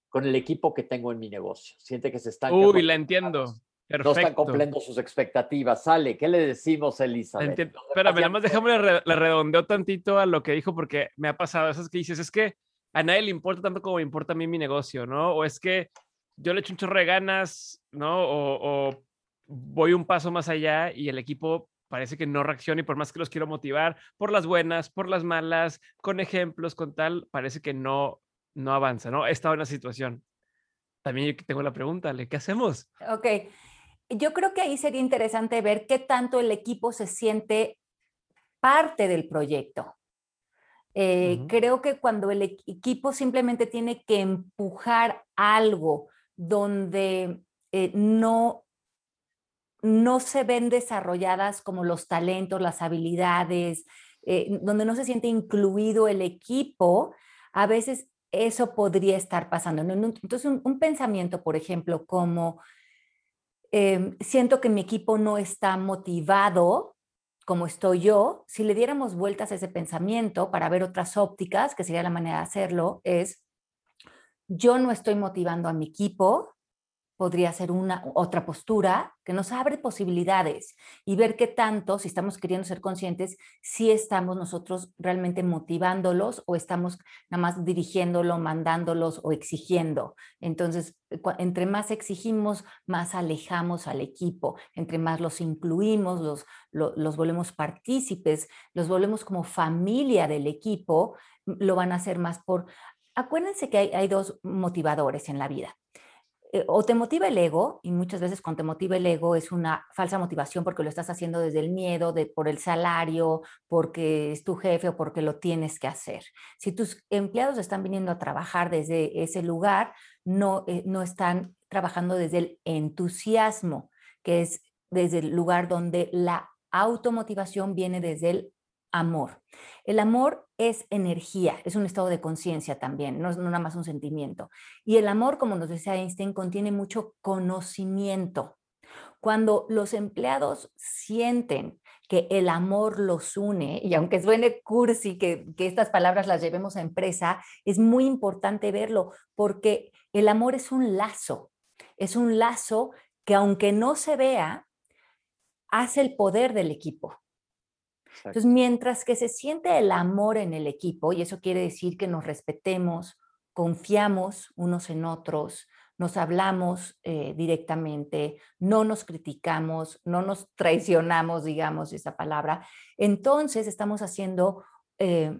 S4: con el equipo que tengo en mi negocio. Siente que se estanca.
S3: Uy, la entiendo.
S4: No están cumpliendo sus expectativas. Sale, ¿qué le decimos, Elizabeth?
S3: Espérame, nada más déjame le, redondeo tantito a lo que dijo porque me ha pasado. Esas que dices, es que a nadie le importa tanto como me importa a mí mi negocio, ¿no? O es que yo le echo un chorro de ganas, ¿no? O, voy un paso más allá y el equipo parece que no reacciona y por más que los quiero motivar, por las buenas, por las malas, con ejemplos, con tal, parece que no, no avanza, ¿no? He estado en la situación. También yo tengo la pregunta, ¿qué hacemos?
S1: Ok yo creo que ahí sería interesante ver qué tanto el equipo se siente parte del proyecto. Eh, creo que cuando el equipo simplemente tiene que empujar algo donde eh, no, no se ven desarrolladas como los talentos, las habilidades, eh, donde no se siente incluido el equipo, a veces eso podría estar pasando. Entonces, un pensamiento, por ejemplo, como Em, siento que mi equipo no está motivado como estoy yo, si le diéramos vueltas a ese pensamiento para ver otras ópticas, que sería la manera de hacerlo, es yo no estoy motivando a mi equipo, podría ser una otra postura que nos abre posibilidades y ver qué tanto, si estamos queriendo ser conscientes, si estamos nosotros realmente motivándolos o estamos nada más dirigiéndolo, mandándolos o exigiendo. Entonces, entre más exigimos, más alejamos al equipo, entre más los incluimos, los, los, volvemos partícipes, los volvemos como familia del equipo, lo van a hacer más por... Acuérdense que hay dos motivadores en la vida eh, o te motiva el ego, y muchas veces cuando te motiva el ego es una falsa motivación porque lo estás haciendo desde el miedo, de, por el salario, porque es tu jefe o porque lo tienes que hacer. Si tus empleados están viniendo a trabajar desde ese lugar, no, eh, no están trabajando desde el entusiasmo, que es desde el lugar donde la automotivación viene desde el amor. El amor es energía, es un estado de conciencia también, no es nada más un sentimiento. Y el amor, como nos decía Einstein, contiene mucho conocimiento. Cuando los empleados sienten que el amor los une, y aunque suene cursi que, que estas palabras las llevemos a empresa, es muy importante verlo porque el amor es un lazo, es un lazo que aunque no se vea, hace el poder del equipo. Entonces, mientras que se siente el amor en el equipo, y eso quiere decir que nos respetemos, confiamos unos en otros, nos hablamos eh, directamente, no nos criticamos, no nos traicionamos, digamos esa palabra, entonces estamos haciendo eh,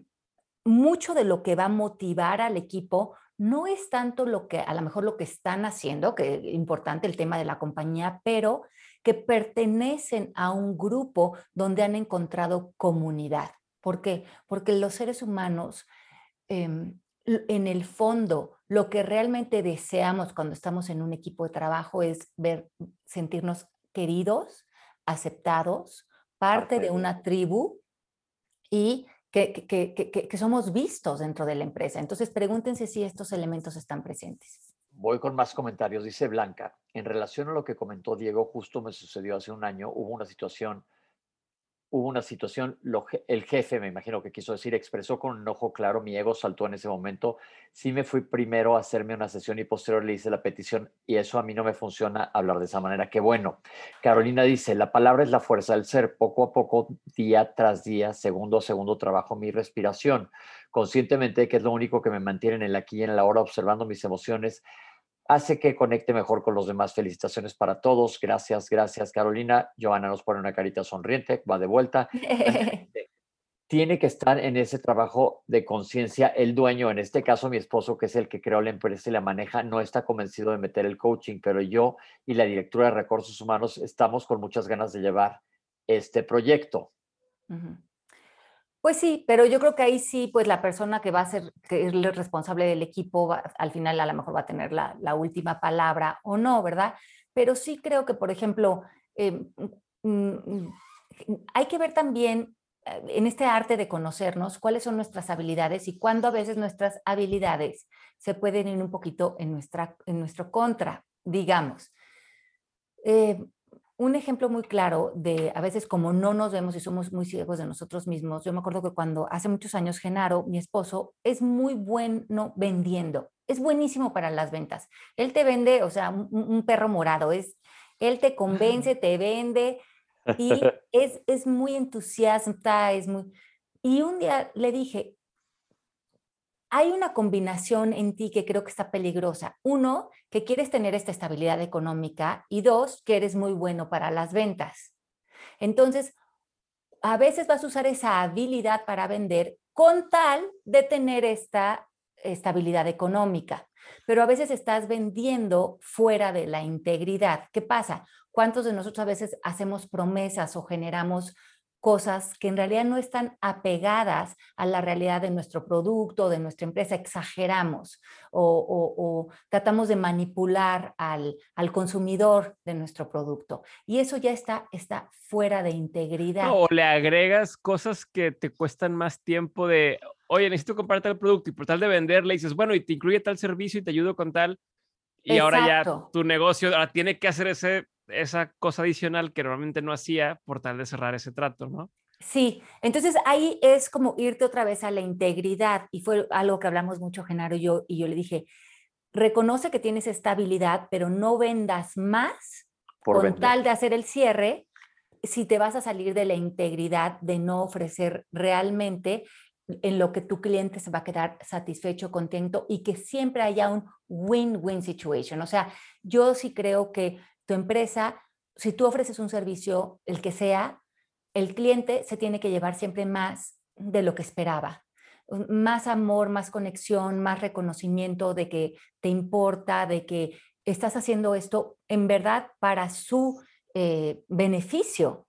S1: mucho de lo que va a motivar al equipo. No es tanto lo que, a lo mejor lo que están haciendo, que es importante el tema de la compañía, pero que pertenecen a un grupo donde han encontrado comunidad. ¿Por qué? Porque los seres humanos, em, en el fondo, lo que realmente deseamos cuando estamos en un equipo de trabajo es ver, sentirnos queridos, aceptados, parte de una tribu y que, que, somos vistos dentro de la empresa. Entonces, pregúntense si estos elementos están presentes.
S4: Voy con más comentarios. Dice Blanca, en relación a lo que comentó Diego, justo me sucedió hace un año, hubo una situación, hubo una situación, el jefe, me imagino que quiso decir, expresó con un ojo claro, mi ego saltó en ese momento, sí me fui primero a hacerme una sesión y posterior le hice la petición y eso a mí no me funciona hablar de esa manera, qué bueno. Carolina dice, la palabra es la fuerza del ser, poco a poco, día tras día, segundo a segundo, trabajo mi respiración, conscientemente que es lo único que me mantiene en el aquí y en la hora, observando mis emociones hace que conecte mejor con los demás. Felicitaciones para todos. Gracias, gracias, Carolina. Joana nos pone una carita sonriente, va de vuelta. Tiene que estar en ese trabajo de conciencia el dueño, en este caso mi esposo, que es el que creó la empresa y la maneja, no está convencido de meter el coaching, pero yo y la directora de recursos humanos estamos con muchas ganas de llevar este proyecto.
S1: Pues sí, pero yo creo que ahí sí, pues la persona que va a ser, responsable del equipo, al final a lo mejor va a tener la, última palabra o no, ¿verdad? Pero sí creo que, por ejemplo, em, mm, mm, hay que ver también eh, en este arte de conocernos cuáles son nuestras habilidades y cuándo a veces nuestras habilidades se pueden ir un poquito en, nuestra, en nuestro contra, digamos. Eh, un ejemplo muy claro de a veces como no nos vemos y somos muy ciegos de nosotros mismos. Yo me acuerdo que cuando hace muchos años Genaro, mi esposo, es muy bueno vendiendo. Es buenísimo para las ventas. Él te vende, o sea, un, perro morado. Es, él te convence, te vende y es, es muy entusiasta, es muy... Y un día le dije, hay una combinación en ti que creo que está peligrosa. Uno, que quieres tener esta estabilidad económica y dos, que eres muy bueno para las ventas. Entonces, a veces vas a usar esa habilidad para vender con tal de tener esta estabilidad económica, pero a veces estás vendiendo fuera de la integridad. ¿Qué pasa? ¿Cuántos de nosotros a veces hacemos promesas o generamos cosas que en realidad no están apegadas a la realidad de nuestro producto, de nuestra empresa, exageramos o, tratamos de manipular al, consumidor de nuestro producto. Y eso ya está, está fuera de integridad.
S3: o le agregas cosas que te cuestan más tiempo de, oye, necesito comprar tal producto y por tal de venderle, dices, bueno, y te incluye tal servicio y te ayudo con tal. Y ahora ya tu negocio ahora tiene que hacer ese esa cosa adicional que normalmente no hacía por tal de cerrar ese trato, ¿no?
S1: Sí, entonces ahí es como irte otra vez a la integridad y fue algo que hablamos mucho Genaro y yo y yo le dije, reconoce que tienes estabilidad, pero no vendas más con tal de hacer el cierre si te vas a salir de la integridad de no ofrecer realmente en lo que tu cliente se va a quedar satisfecho, contento y que siempre haya un win-win situation. O sea, yo sí creo que tu empresa, si tú ofreces un servicio, el que sea, el cliente se tiene que llevar siempre más de lo que esperaba. Más amor, más conexión, más reconocimiento de que te importa, de que estás haciendo esto en verdad para su eh, beneficio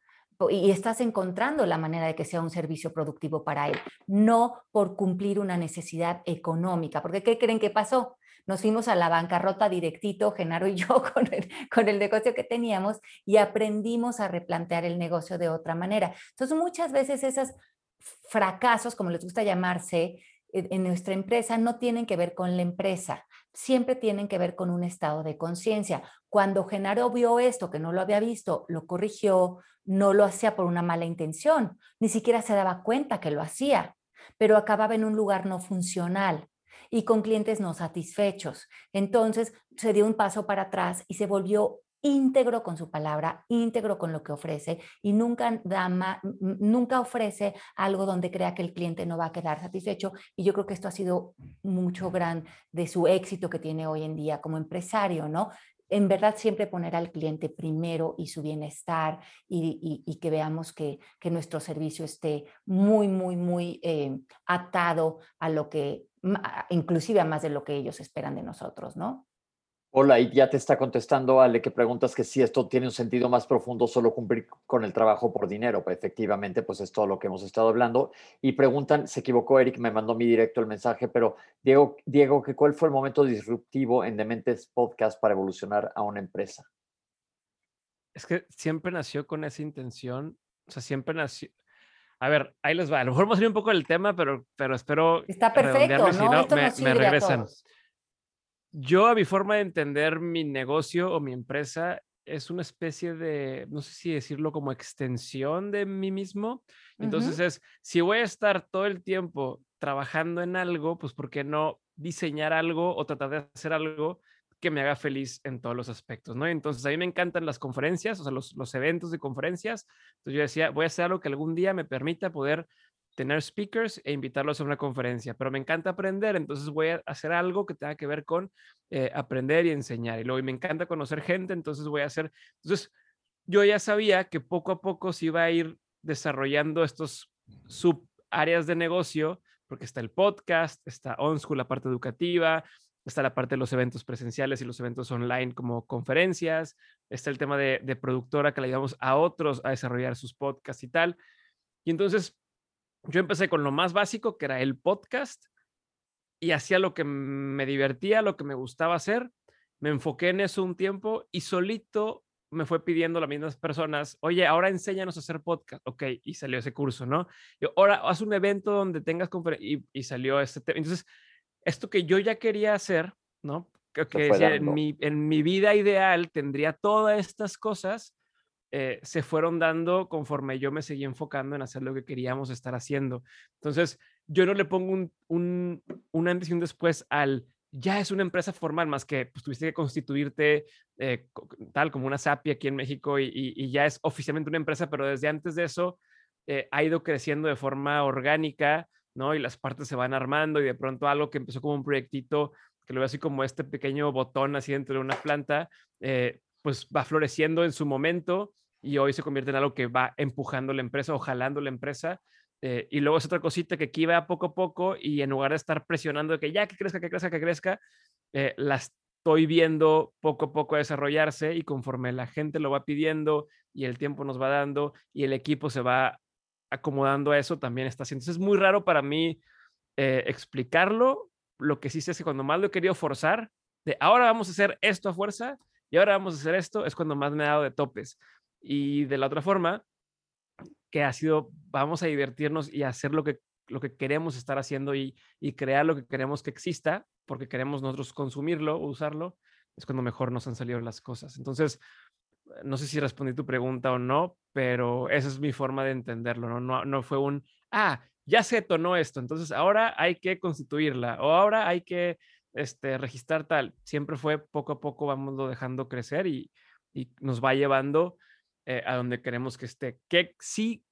S1: y estás encontrando la manera de que sea un servicio productivo para él, no por cumplir una necesidad económica. Porque ¿qué creen que pasó? Nos fuimos a la bancarrota directito, Genaro y yo, con el, con el negocio que teníamos y aprendimos a replantear el negocio de otra manera. Entonces, muchas veces esos fracasos, como les gusta llamarse, en nuestra empresa no tienen que ver con la empresa, siempre tienen que ver con un estado de conciencia. Cuando Genaro vio esto, que no lo había visto, lo corrigió, no lo hacía por una mala intención, ni siquiera se daba cuenta que lo hacía, pero acababa en un lugar no funcional y con clientes no satisfechos. Entonces se dio un paso para atrás y se volvió íntegro con su palabra, íntegro con lo que ofrece y nunca, da nunca ofrece algo donde crea que el cliente no va a quedar satisfecho. Y yo creo que esto ha sido mucho gran de su éxito que tiene hoy en día como empresario, ¿no? En verdad siempre poner al cliente primero y su bienestar y, que veamos que, que, nuestro servicio esté muy, muy, muy eh, atado a lo que, inclusive a más de lo que ellos esperan de nosotros, ¿no?
S4: Hola, y ya te está contestando Ale que preguntas que si esto tiene un sentido más profundo solo cumplir con el trabajo por dinero. Pues efectivamente, pues es todo lo que hemos estado hablando. Y preguntan, se equivocó Eric, me mandó mi directo el mensaje, pero Diego, Diego, ¿cuál fue el momento disruptivo en Dementes Podcast para evolucionar a una empresa?
S3: Es que siempre nació con esa intención, o sea, siempre nació, a ver, ahí les va. A lo mejor salir un poco del tema, pero, pero espero.
S1: Está perfecto, ¿no?
S3: Si no, me, me regresan yo a mi forma de entender mi negocio o mi empresa es una especie de, no sé si decirlo como extensión de mí mismo. Entonces es, si voy a estar todo el tiempo trabajando en algo, pues ¿por qué no diseñar algo o tratar de hacer algo que me haga feliz en todos los aspectos, ¿no? Entonces a mí me encantan las conferencias, o sea, los, los eventos de conferencias. Entonces yo decía, voy a hacer algo que algún día me permita poder tener speakers e invitarlos a una conferencia, pero me encanta aprender, entonces voy a hacer algo que tenga que ver con eh, aprender y enseñar. Y luego me encanta conocer gente, entonces voy a hacer, entonces yo ya sabía que poco a poco se iba a ir desarrollando estos sub áreas de negocio, porque está el podcast, está OnSchool, la parte educativa, está la parte de los eventos presenciales y los eventos online como conferencias, está el tema de, de productora que le ayudamos a otros a desarrollar sus podcasts y tal. Y entonces yo empecé con lo más básico, que era el podcast, y hacía lo que me divertía, lo que me gustaba hacer. Me enfoqué en eso un tiempo y solito me fue pidiendo las mismas personas, oye, ahora enséñanos a hacer podcast. Ok, y salió ese curso, ¿no? Y ahora haz un evento donde tengas conferencia y, salió este tema. Entonces, esto que yo ya quería hacer, ¿no? Que, que en, mi, en mi vida ideal tendría todas estas cosas eh, se fueron dando conforme yo me seguí enfocando en hacer lo que queríamos estar haciendo. Entonces, yo no le pongo un, un, un antes y un después al ya es una empresa formal, más que pues, tuviste que constituirte eh, tal como una SAPI aquí en México y, ya es oficialmente una empresa, pero desde antes de eso eh, ha ido creciendo de forma orgánica, ¿no? Y las partes se van armando y de pronto algo que empezó como un proyectito, que lo veo así como este pequeño botón así dentro de una planta, pues va floreciendo en su momento y hoy se convierte en algo que va empujando la empresa o jalando la empresa. Eh, y luego es otra cosita que aquí va poco a poco y en lugar de estar presionando de que ya que crezca, que crezca, que crezca, eh, la estoy viendo poco a poco desarrollarse y conforme la gente lo va pidiendo y el tiempo nos va dando y el equipo se va acomodando a eso, también está haciendo. Es muy raro para mí eh, explicarlo. Lo que sí sé es que cuando más lo he querido forzar, de ahora vamos a hacer esto a fuerza y ahora vamos a hacer esto, es cuando más me ha dado de topes. Y de la otra forma, que ha sido, vamos a divertirnos y hacer lo que, lo que queremos estar haciendo y, y crear lo que queremos que exista, porque queremos nosotros consumirlo o usarlo, es cuando mejor nos han salido las cosas. Entonces, no sé si respondí tu pregunta o no, pero esa es mi forma de entenderlo, ¿no? No, no fue un, ah, ya se detonó esto, entonces ahora hay que constituirla o ahora hay que este, registrar tal. Siempre fue poco a poco, vamos lo dejando crecer y, y nos va llevando eh, a donde queremos que esté. ¿Qué sí,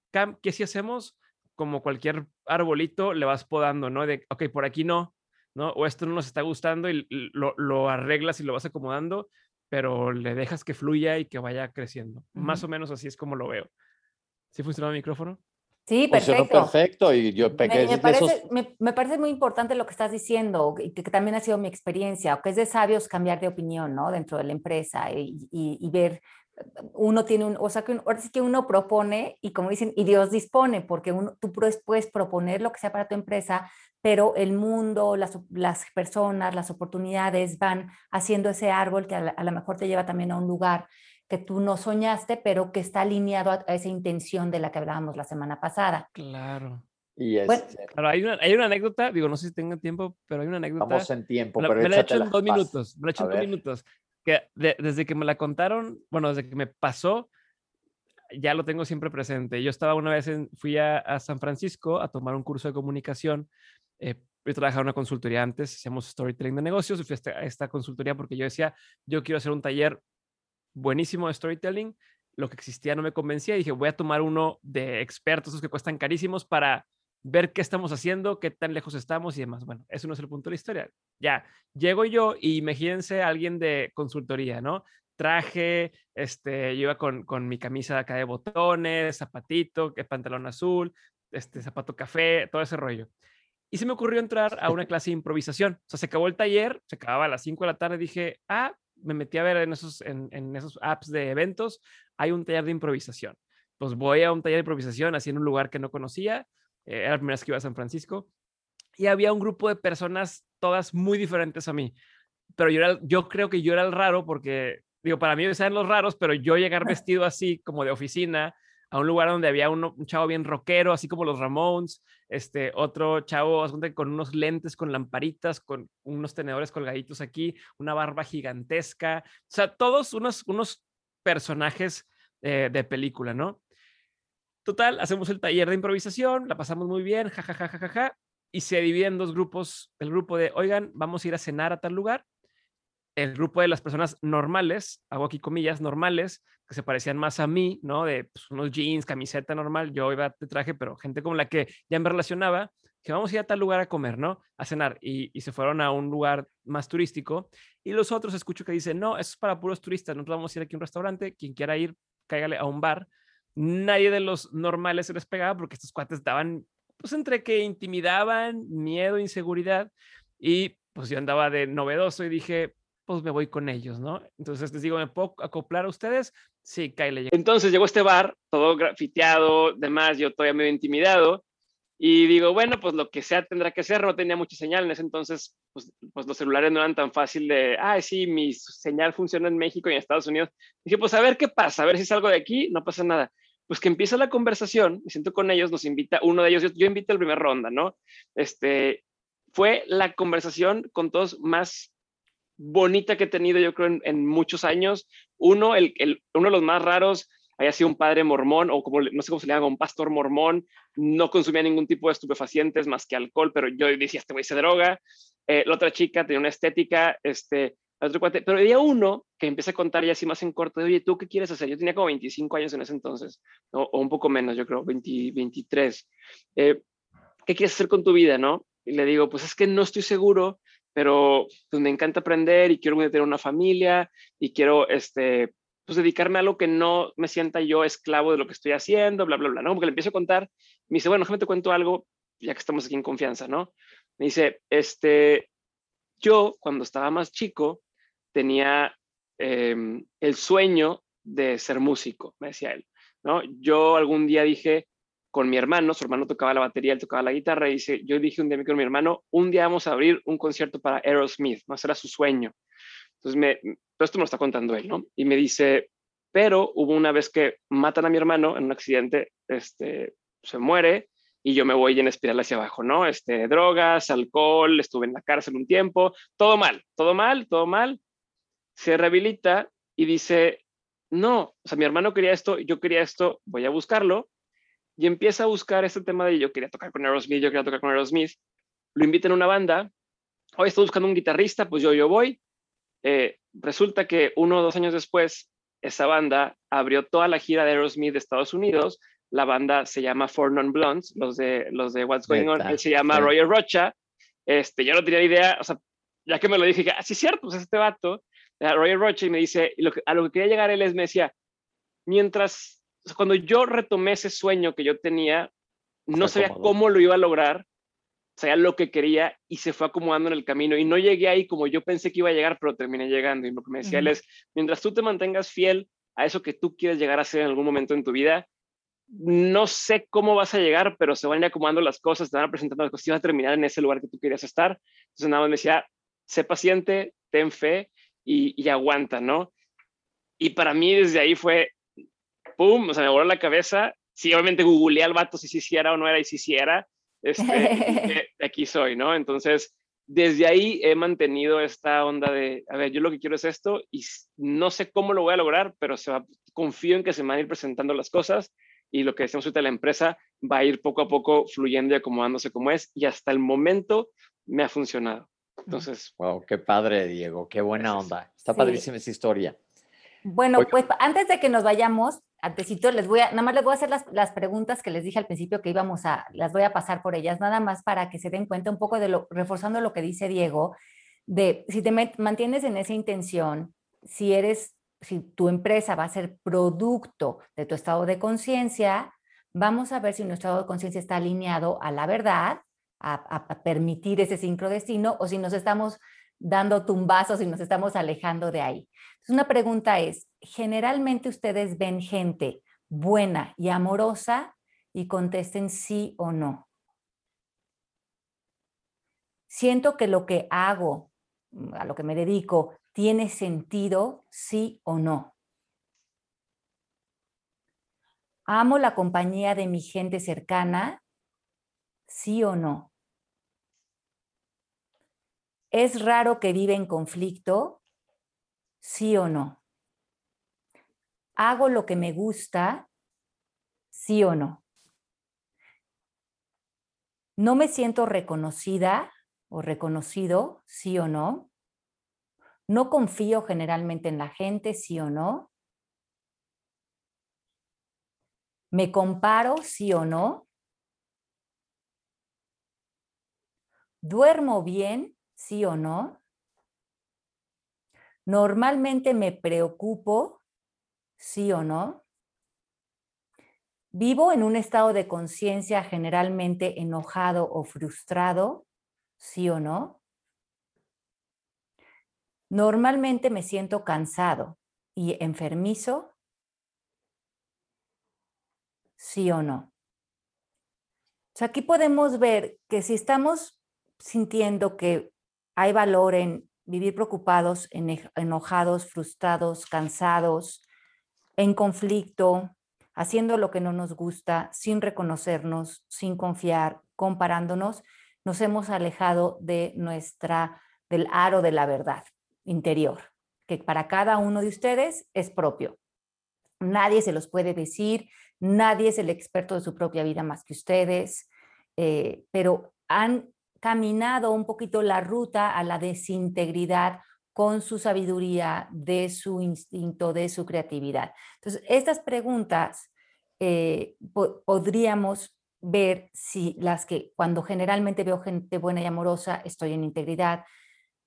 S3: qué sí hacemos? Como cualquier arbolito, le vas podando, ¿no? De, ok, por aquí no, ¿no? O esto no nos está gustando y lo, lo arreglas y lo vas acomodando, pero le dejas que fluya y que vaya creciendo. Más o menos así es como lo veo. ¿Sí funciona el micrófono?
S1: Sí, perfecto.
S4: perfecto y yo
S1: me, me, parece, me, parece, muy importante lo que estás diciendo y que, también ha sido mi experiencia, que es de sabios cambiar de opinión, ¿no? Dentro de la empresa y, y, ver, uno tiene un, o sea, que ahora sí que uno propone y como dicen, y Dios dispone, porque uno, tú puedes proponer lo que sea para tu empresa, pero el mundo, las, las personas, las oportunidades van haciendo ese árbol que a, a lo mejor te lleva también a un lugar que tú no soñaste, pero que está alineado a, esa intención de la que hablábamos la semana pasada.
S3: Claro.
S4: Y este
S3: claro, hay una, hay una anécdota, digo, no sé si tengo tiempo, pero hay una anécdota.
S4: Vamos en tiempo,
S3: me,
S4: pero
S3: me la he hecho en dos minutos, me la he hecho en dos minutos. Que desde que me la contaron, bueno, desde que me pasó, ya lo tengo siempre presente. Yo estaba una vez, en, fui a, a, San Francisco a tomar un curso de comunicación. Eh, yo trabajaba en una consultoría antes, hacíamos storytelling de negocios, y fui a esta, a esta consultoría porque yo decía, yo quiero hacer un taller buenísimo de storytelling, lo que existía no me convencía y dije, voy a tomar uno de expertos, esos que cuestan carísimos para ver qué estamos haciendo, qué tan lejos estamos y demás. Bueno, eso no es el punto de la historia. Ya, llego yo y imagínense a alguien de consultoría, ¿no? Traje, este, yo iba con, con mi camisa acá de botones, zapatito, pantalón azul, este, zapato café, todo ese rollo. Y se me ocurrió entrar a una clase de improvisación. O sea, se acabó el taller, se acababa a las 5 de la tarde, dije, ah, me metí a ver en esos, en, esos apps de eventos, hay un taller de improvisación. Pues voy a un taller de improvisación así en un lugar que no conocía, eh, era la primera vez que iba a San Francisco, y había un grupo de personas todas muy diferentes a mí. Pero yo, era, yo creo que yo era el raro porque, digo, para mí eran los raros, pero yo llegar vestido así como de oficina, a un lugar donde había un chavo bien rockero, así como los Ramones, este, otro chavo con unos lentes, con lamparitas, con unos tenedores colgaditos aquí, una barba gigantesca, o sea, todos unos, unos personajes eh, de película, ¿no? Total, hacemos el taller de improvisación, la pasamos muy bien, jajajajaja, ja, ja, ja, y se divide en dos grupos, el grupo de, oigan, vamos a ir a cenar a tal lugar, el grupo de las personas normales, hago aquí comillas, normales, que se parecían más a mí, ¿no? De pues, unos jeans, camiseta normal, yo iba de traje, pero gente como la que ya me relacionaba, que vamos a ir a tal lugar a comer, ¿no? A cenar. Y, y, se fueron a un lugar más turístico. Y los otros escucho que dicen, no, eso es para puros turistas, nosotros vamos a ir aquí a un restaurante, quien quiera ir, cáigale a un bar. Nadie de los normales se les pegaba porque estos cuates estaban, pues entre que intimidaban, miedo, inseguridad. Y pues yo andaba de novedoso y dije, pues me voy con ellos, ¿no? Entonces les digo, ¿me puedo acoplar a ustedes? Sí, Kyle. Entonces llegó este bar, todo grafiteado, demás, yo todavía medio intimidado, y digo, bueno, pues lo que sea tendrá que ser, no tenía mucha señal en ese entonces, pues, pues los celulares no eran tan fácil de, ah, sí, mi señal funciona en México y en Estados Unidos. Dije, pues a ver qué pasa, a ver si salgo de aquí, no pasa nada. Pues que empieza la conversación, me siento con ellos, nos invita, uno de ellos, yo, invito el primer ronda, ¿no? Este, fue la conversación con todos más bonita que he tenido, yo creo, en, muchos años. Uno, el, uno de los más raros, haya sido un padre mormón o como no sé cómo se le llama, un pastor mormón, no consumía ningún tipo de estupefacientes más que alcohol, pero yo decía, este güey se droga. Eh, la otra chica tenía una estética, este, otro cuate, pero había uno que empieza a contar ya así más en corto, de, oye, ¿tú qué quieres hacer? Yo tenía como 25 años en ese entonces, o, un poco menos, yo creo, 20, 23. Eh, ¿Qué quieres hacer con tu vida, no? Y le digo, pues es que no estoy seguro, pero pues me encanta aprender y quiero tener una familia y quiero este, pues dedicarme a algo que no me sienta yo esclavo de lo que estoy haciendo, bla, bla, bla, ¿no? Porque le empiezo a contar, me dice, bueno, déjame te cuento algo, ya que estamos aquí en confianza, ¿no? Me dice, este, yo cuando estaba más chico tenía em, el sueño de ser músico, me decía él, ¿no? Yo algún día dije, con mi hermano, su hermano tocaba la batería, él tocaba la guitarra, y dice, yo dije un día con mi hermano, un día vamos a abrir un concierto para Aerosmith, ¿no? Ese era su sueño. Entonces, me, todo esto me lo está contando él, ¿no? Y me dice, pero hubo una vez que matan a mi hermano en un accidente, este, se muere, y yo me voy en espiral hacia abajo, ¿no? Este, drogas, alcohol, estuve en la cárcel un tiempo, todo mal, todo mal, todo mal. Se rehabilita y dice, no, o sea, mi hermano quería esto, yo quería esto, voy a buscarlo y empieza a buscar este tema de yo quería tocar con Aerosmith, yo quería tocar con Aerosmith, lo invitan a una banda, hoy estoy buscando un guitarrista, pues yo, yo voy. Eh, resulta que uno o dos años después, esa banda abrió toda la gira de Aerosmith de Estados Unidos. La banda se llama Four Non Blondes, los de, los de What's Going On. Él se llama Roger Rocha. Este, yo no tenía idea, o sea, ya que me lo dije, que, ah, sí, cierto, pues este vato, Roger Rocha, y me dice, lo que, a lo que quería llegar él es, me decía, mientras, cuando yo retomé ese sueño que yo tenía, no sabía cómo lo iba a lograr, sabía lo que quería y se fue acomodando en el camino. Y no llegué ahí como yo pensé que iba a llegar, pero terminé llegando. Y lo que me decía él es, mientras tú te mantengas fiel a eso que tú quieres llegar a ser en algún momento en tu vida, no sé cómo vas a llegar, pero se van a ir acomodando las cosas, te van a presentando las cosas y vas a terminar en ese lugar que tú querías estar. Entonces nada más me decía, sé paciente, ten fe y, y aguanta, ¿no? Y para mí desde ahí fue, ¡pum! O sea, me voló la cabeza. Sí, obviamente googleé al vato si sí si era o no era y si sí era. Este, aquí soy, ¿no? Entonces, desde ahí he mantenido esta onda de, a ver, yo lo que quiero es esto y no sé cómo lo voy a lograr, pero se va, confío en que se me van a ir presentando las cosas y lo que decimos ahorita, la empresa va a ir poco a poco fluyendo y acomodándose como es y hasta el momento me ha funcionado. Entonces.
S4: Wow, qué padre, Diego, qué buena onda. Está padrísima esa historia.
S1: Bueno, pues antes de que nos vayamos, antesito, les voy a, nada más les voy a hacer las, las, preguntas que les dije al principio que íbamos a, las voy a pasar por ellas, nada más para que se den cuenta un poco de lo, reforzando lo que dice Diego, de si te mantienes en esa intención, si eres, si tu empresa va a ser producto de tu estado de conciencia, vamos a ver si nuestro estado de conciencia está alineado a la verdad, a, a permitir ese sincrodestino, o si nos estamos dando tumbazos y nos estamos alejando de ahí. Entonces, una pregunta es, generalmente ustedes ven gente buena y amorosa y contesten sí o no. Siento que lo que hago, a lo que me dedico, tiene sentido, sí o no. Amo la compañía de mi gente cercana, sí o no. ¿Es raro que vive en conflicto? ¿Sí o no? ¿Hago lo que me gusta? ¿Sí o no? ¿No me siento reconocida o reconocido? ¿Sí o no? ¿No confío generalmente en la gente? ¿Sí o no? ¿Me comparo? ¿Sí o no? ¿Duermo bien? ¿sí o no? Normalmente me preocupo, ¿sí o no? Vivo en un estado de conciencia generalmente enojado o frustrado, ¿sí o no? Normalmente me siento cansado y enfermizo, ¿sí o no? aquí podemos ver que si estamos sintiendo que hay valor en vivir preocupados, enojados, frustrados, cansados, en conflicto, haciendo lo que no nos gusta, sin reconocernos, sin confiar, comparándonos, nos hemos alejado de nuestra del aro de la verdad interior, que para cada uno de ustedes es propio. Nadie se los puede decir, nadie es el experto de su propia vida más que ustedes, eh, pero han caminado un poquito la ruta a la desintegridad con su sabiduría, de su instinto, de su creatividad. Entonces, estas preguntas eh, podríamos ver si las que cuando generalmente veo gente buena y amorosa, estoy en integridad,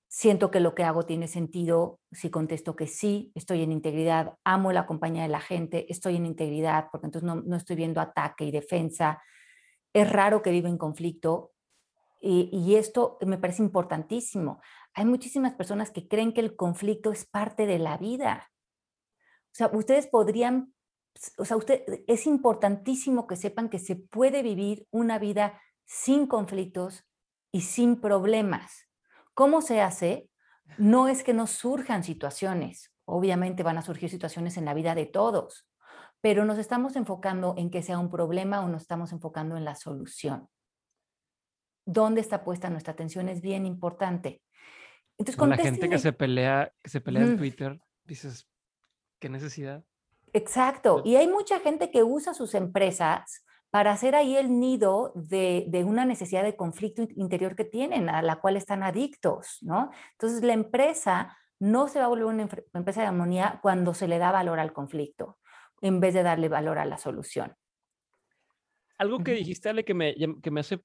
S1: siento que lo que hago tiene sentido, si contesto que sí, estoy en integridad, amo la compañía de la gente, estoy en integridad, porque entonces no, no estoy viendo ataque y defensa. Es raro que viva en conflicto, y, esto me parece importantísimo. Hay muchísimas personas que creen que el conflicto es parte de la vida. O sea, ustedes podrían, o sea, usted, es importantísimo que sepan que se puede vivir una vida sin conflictos y sin problemas. ¿Cómo se hace? No es que no surjan situaciones, obviamente van a surgir situaciones en la vida de todos, pero nos estamos enfocando en que sea un problema o nos estamos enfocando en la solución dónde está puesta nuestra atención es bien importante.
S3: Entonces, con la gente que se pelea, que se pelea en Twitter, dices, ¿qué necesidad?
S1: Exacto. Y hay mucha gente que usa sus empresas para hacer ahí el nido de, de, una necesidad de conflicto interior que tienen, a la cual están adictos, ¿no? Entonces la empresa no se va a volver una empresa de armonía cuando se le da valor al conflicto, en vez de darle valor a la solución.
S3: Algo que dijiste, Ale, que me, que me hace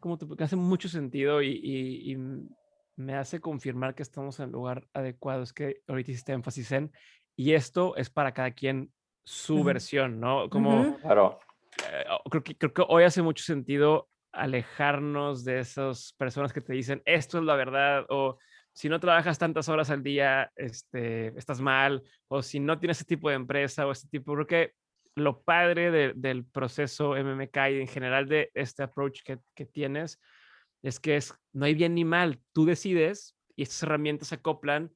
S3: como te, que hace mucho sentido y, y, y, me hace confirmar que estamos en el lugar adecuado. Es que ahorita hiciste énfasis en, y esto es para cada quien su uh -huh. versión, ¿no? Como, uh -huh.
S4: claro.
S3: Eh, creo, que, creo que hoy hace mucho sentido alejarnos de esas personas que te dicen, esto es la verdad, o si no trabajas tantas horas al día, este, estás mal, o si no tienes ese tipo de empresa o este tipo, creo que lo padre de, del proceso MMK y en general de este approach que, que, tienes es que es, no hay bien ni mal, tú decides y estas herramientas se acoplan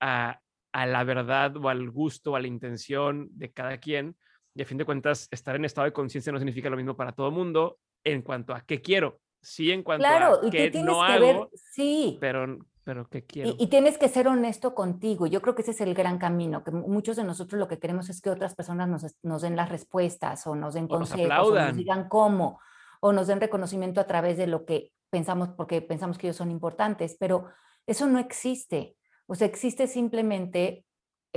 S3: a, a la verdad o al gusto o a la intención de cada quien y a fin de cuentas estar en estado de conciencia no significa lo mismo para todo el mundo en cuanto a qué quiero, sí en cuanto
S1: claro,
S3: a qué no
S1: que
S3: hago,
S1: ver, sí.
S3: pero pero ¿qué quiero?
S1: Y, y, tienes que ser honesto contigo. Yo creo que ese es el gran camino, que muchos de nosotros lo que queremos es que otras personas nos, nos den las respuestas o nos den
S3: o
S1: consejos
S3: nos
S1: o nos digan cómo o nos den reconocimiento a través de lo que pensamos porque pensamos que ellos son importantes, pero eso no existe. O sea, existe simplemente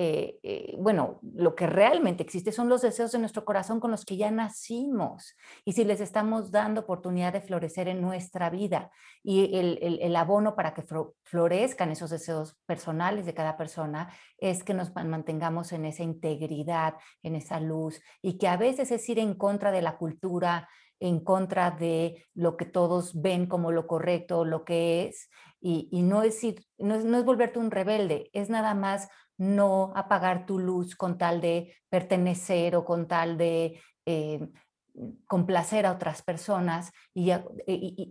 S1: eh, eh, bueno, lo que realmente existe son los deseos de nuestro corazón con los que ya nacimos y si les estamos dando oportunidad de florecer en nuestra vida y el, el, el abono para que florezcan esos deseos personales de cada persona es que nos mantengamos en esa integridad, en esa luz y que a veces es ir en contra de la cultura, en contra de lo que todos ven como lo correcto, lo que es, y, y no, es ir, no, es, no es volverte un rebelde, es nada más no apagar tu luz con tal de pertenecer o con tal de eh, complacer a otras personas y, ya,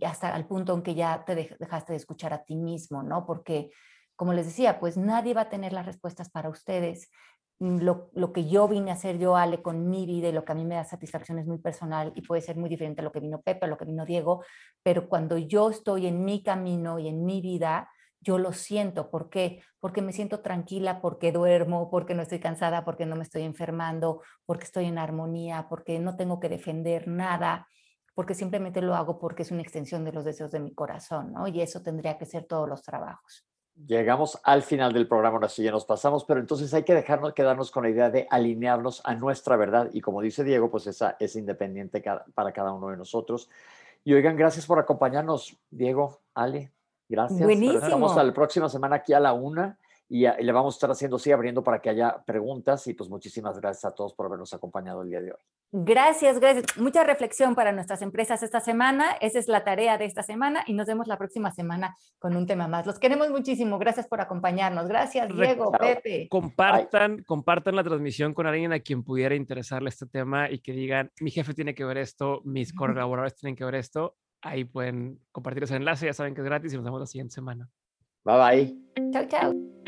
S1: hasta el punto en que ya te dejaste de escuchar a ti mismo, ¿no? Porque, como les decía, pues nadie va a tener las respuestas para ustedes. Lo, lo, que yo vine a hacer yo, Ale, con mi vida y lo que a mí me da satisfacción es muy personal y puede ser muy diferente a lo que vino Pepe, a lo que vino Diego, pero cuando yo estoy en mi camino y en mi vida, yo lo siento. ¿Por qué? Porque me siento tranquila, porque duermo, porque no estoy cansada, porque no me estoy enfermando, porque estoy en armonía, porque no tengo que defender nada, porque simplemente lo hago porque es una extensión de los deseos de mi corazón, ¿no? Y eso tendría que ser todos los trabajos.
S4: Llegamos al final del programa, ahora sí ya nos pasamos, pero entonces hay que dejarnos quedarnos con la idea de alinearnos a nuestra verdad y como dice Diego, pues esa es independiente para cada uno de nosotros. Y oigan, gracias por acompañarnos, Diego, Ale, Gracias.
S1: Buenísimo.
S4: Estamos a la próxima semana aquí a la una y, a, y, le vamos a estar haciendo así, abriendo para que haya preguntas y pues muchísimas gracias a todos por habernos acompañado el día de hoy.
S1: Gracias, gracias. Mucha reflexión para nuestras empresas esta semana. Esa es la tarea de esta semana y nos vemos la próxima semana con un tema más. Los queremos muchísimo. Gracias por acompañarnos. Gracias, Diego. Pepe.
S3: Compartan, Bye. compartan la transmisión con alguien a quien pudiera interesarle este tema y que digan, mi jefe tiene que ver esto, mis colaboradores tienen que ver esto ahí pueden compartir ese enlace, ya saben que es gratis y nos vemos la siguiente semana.
S4: Bye bye.
S1: Chao, chao.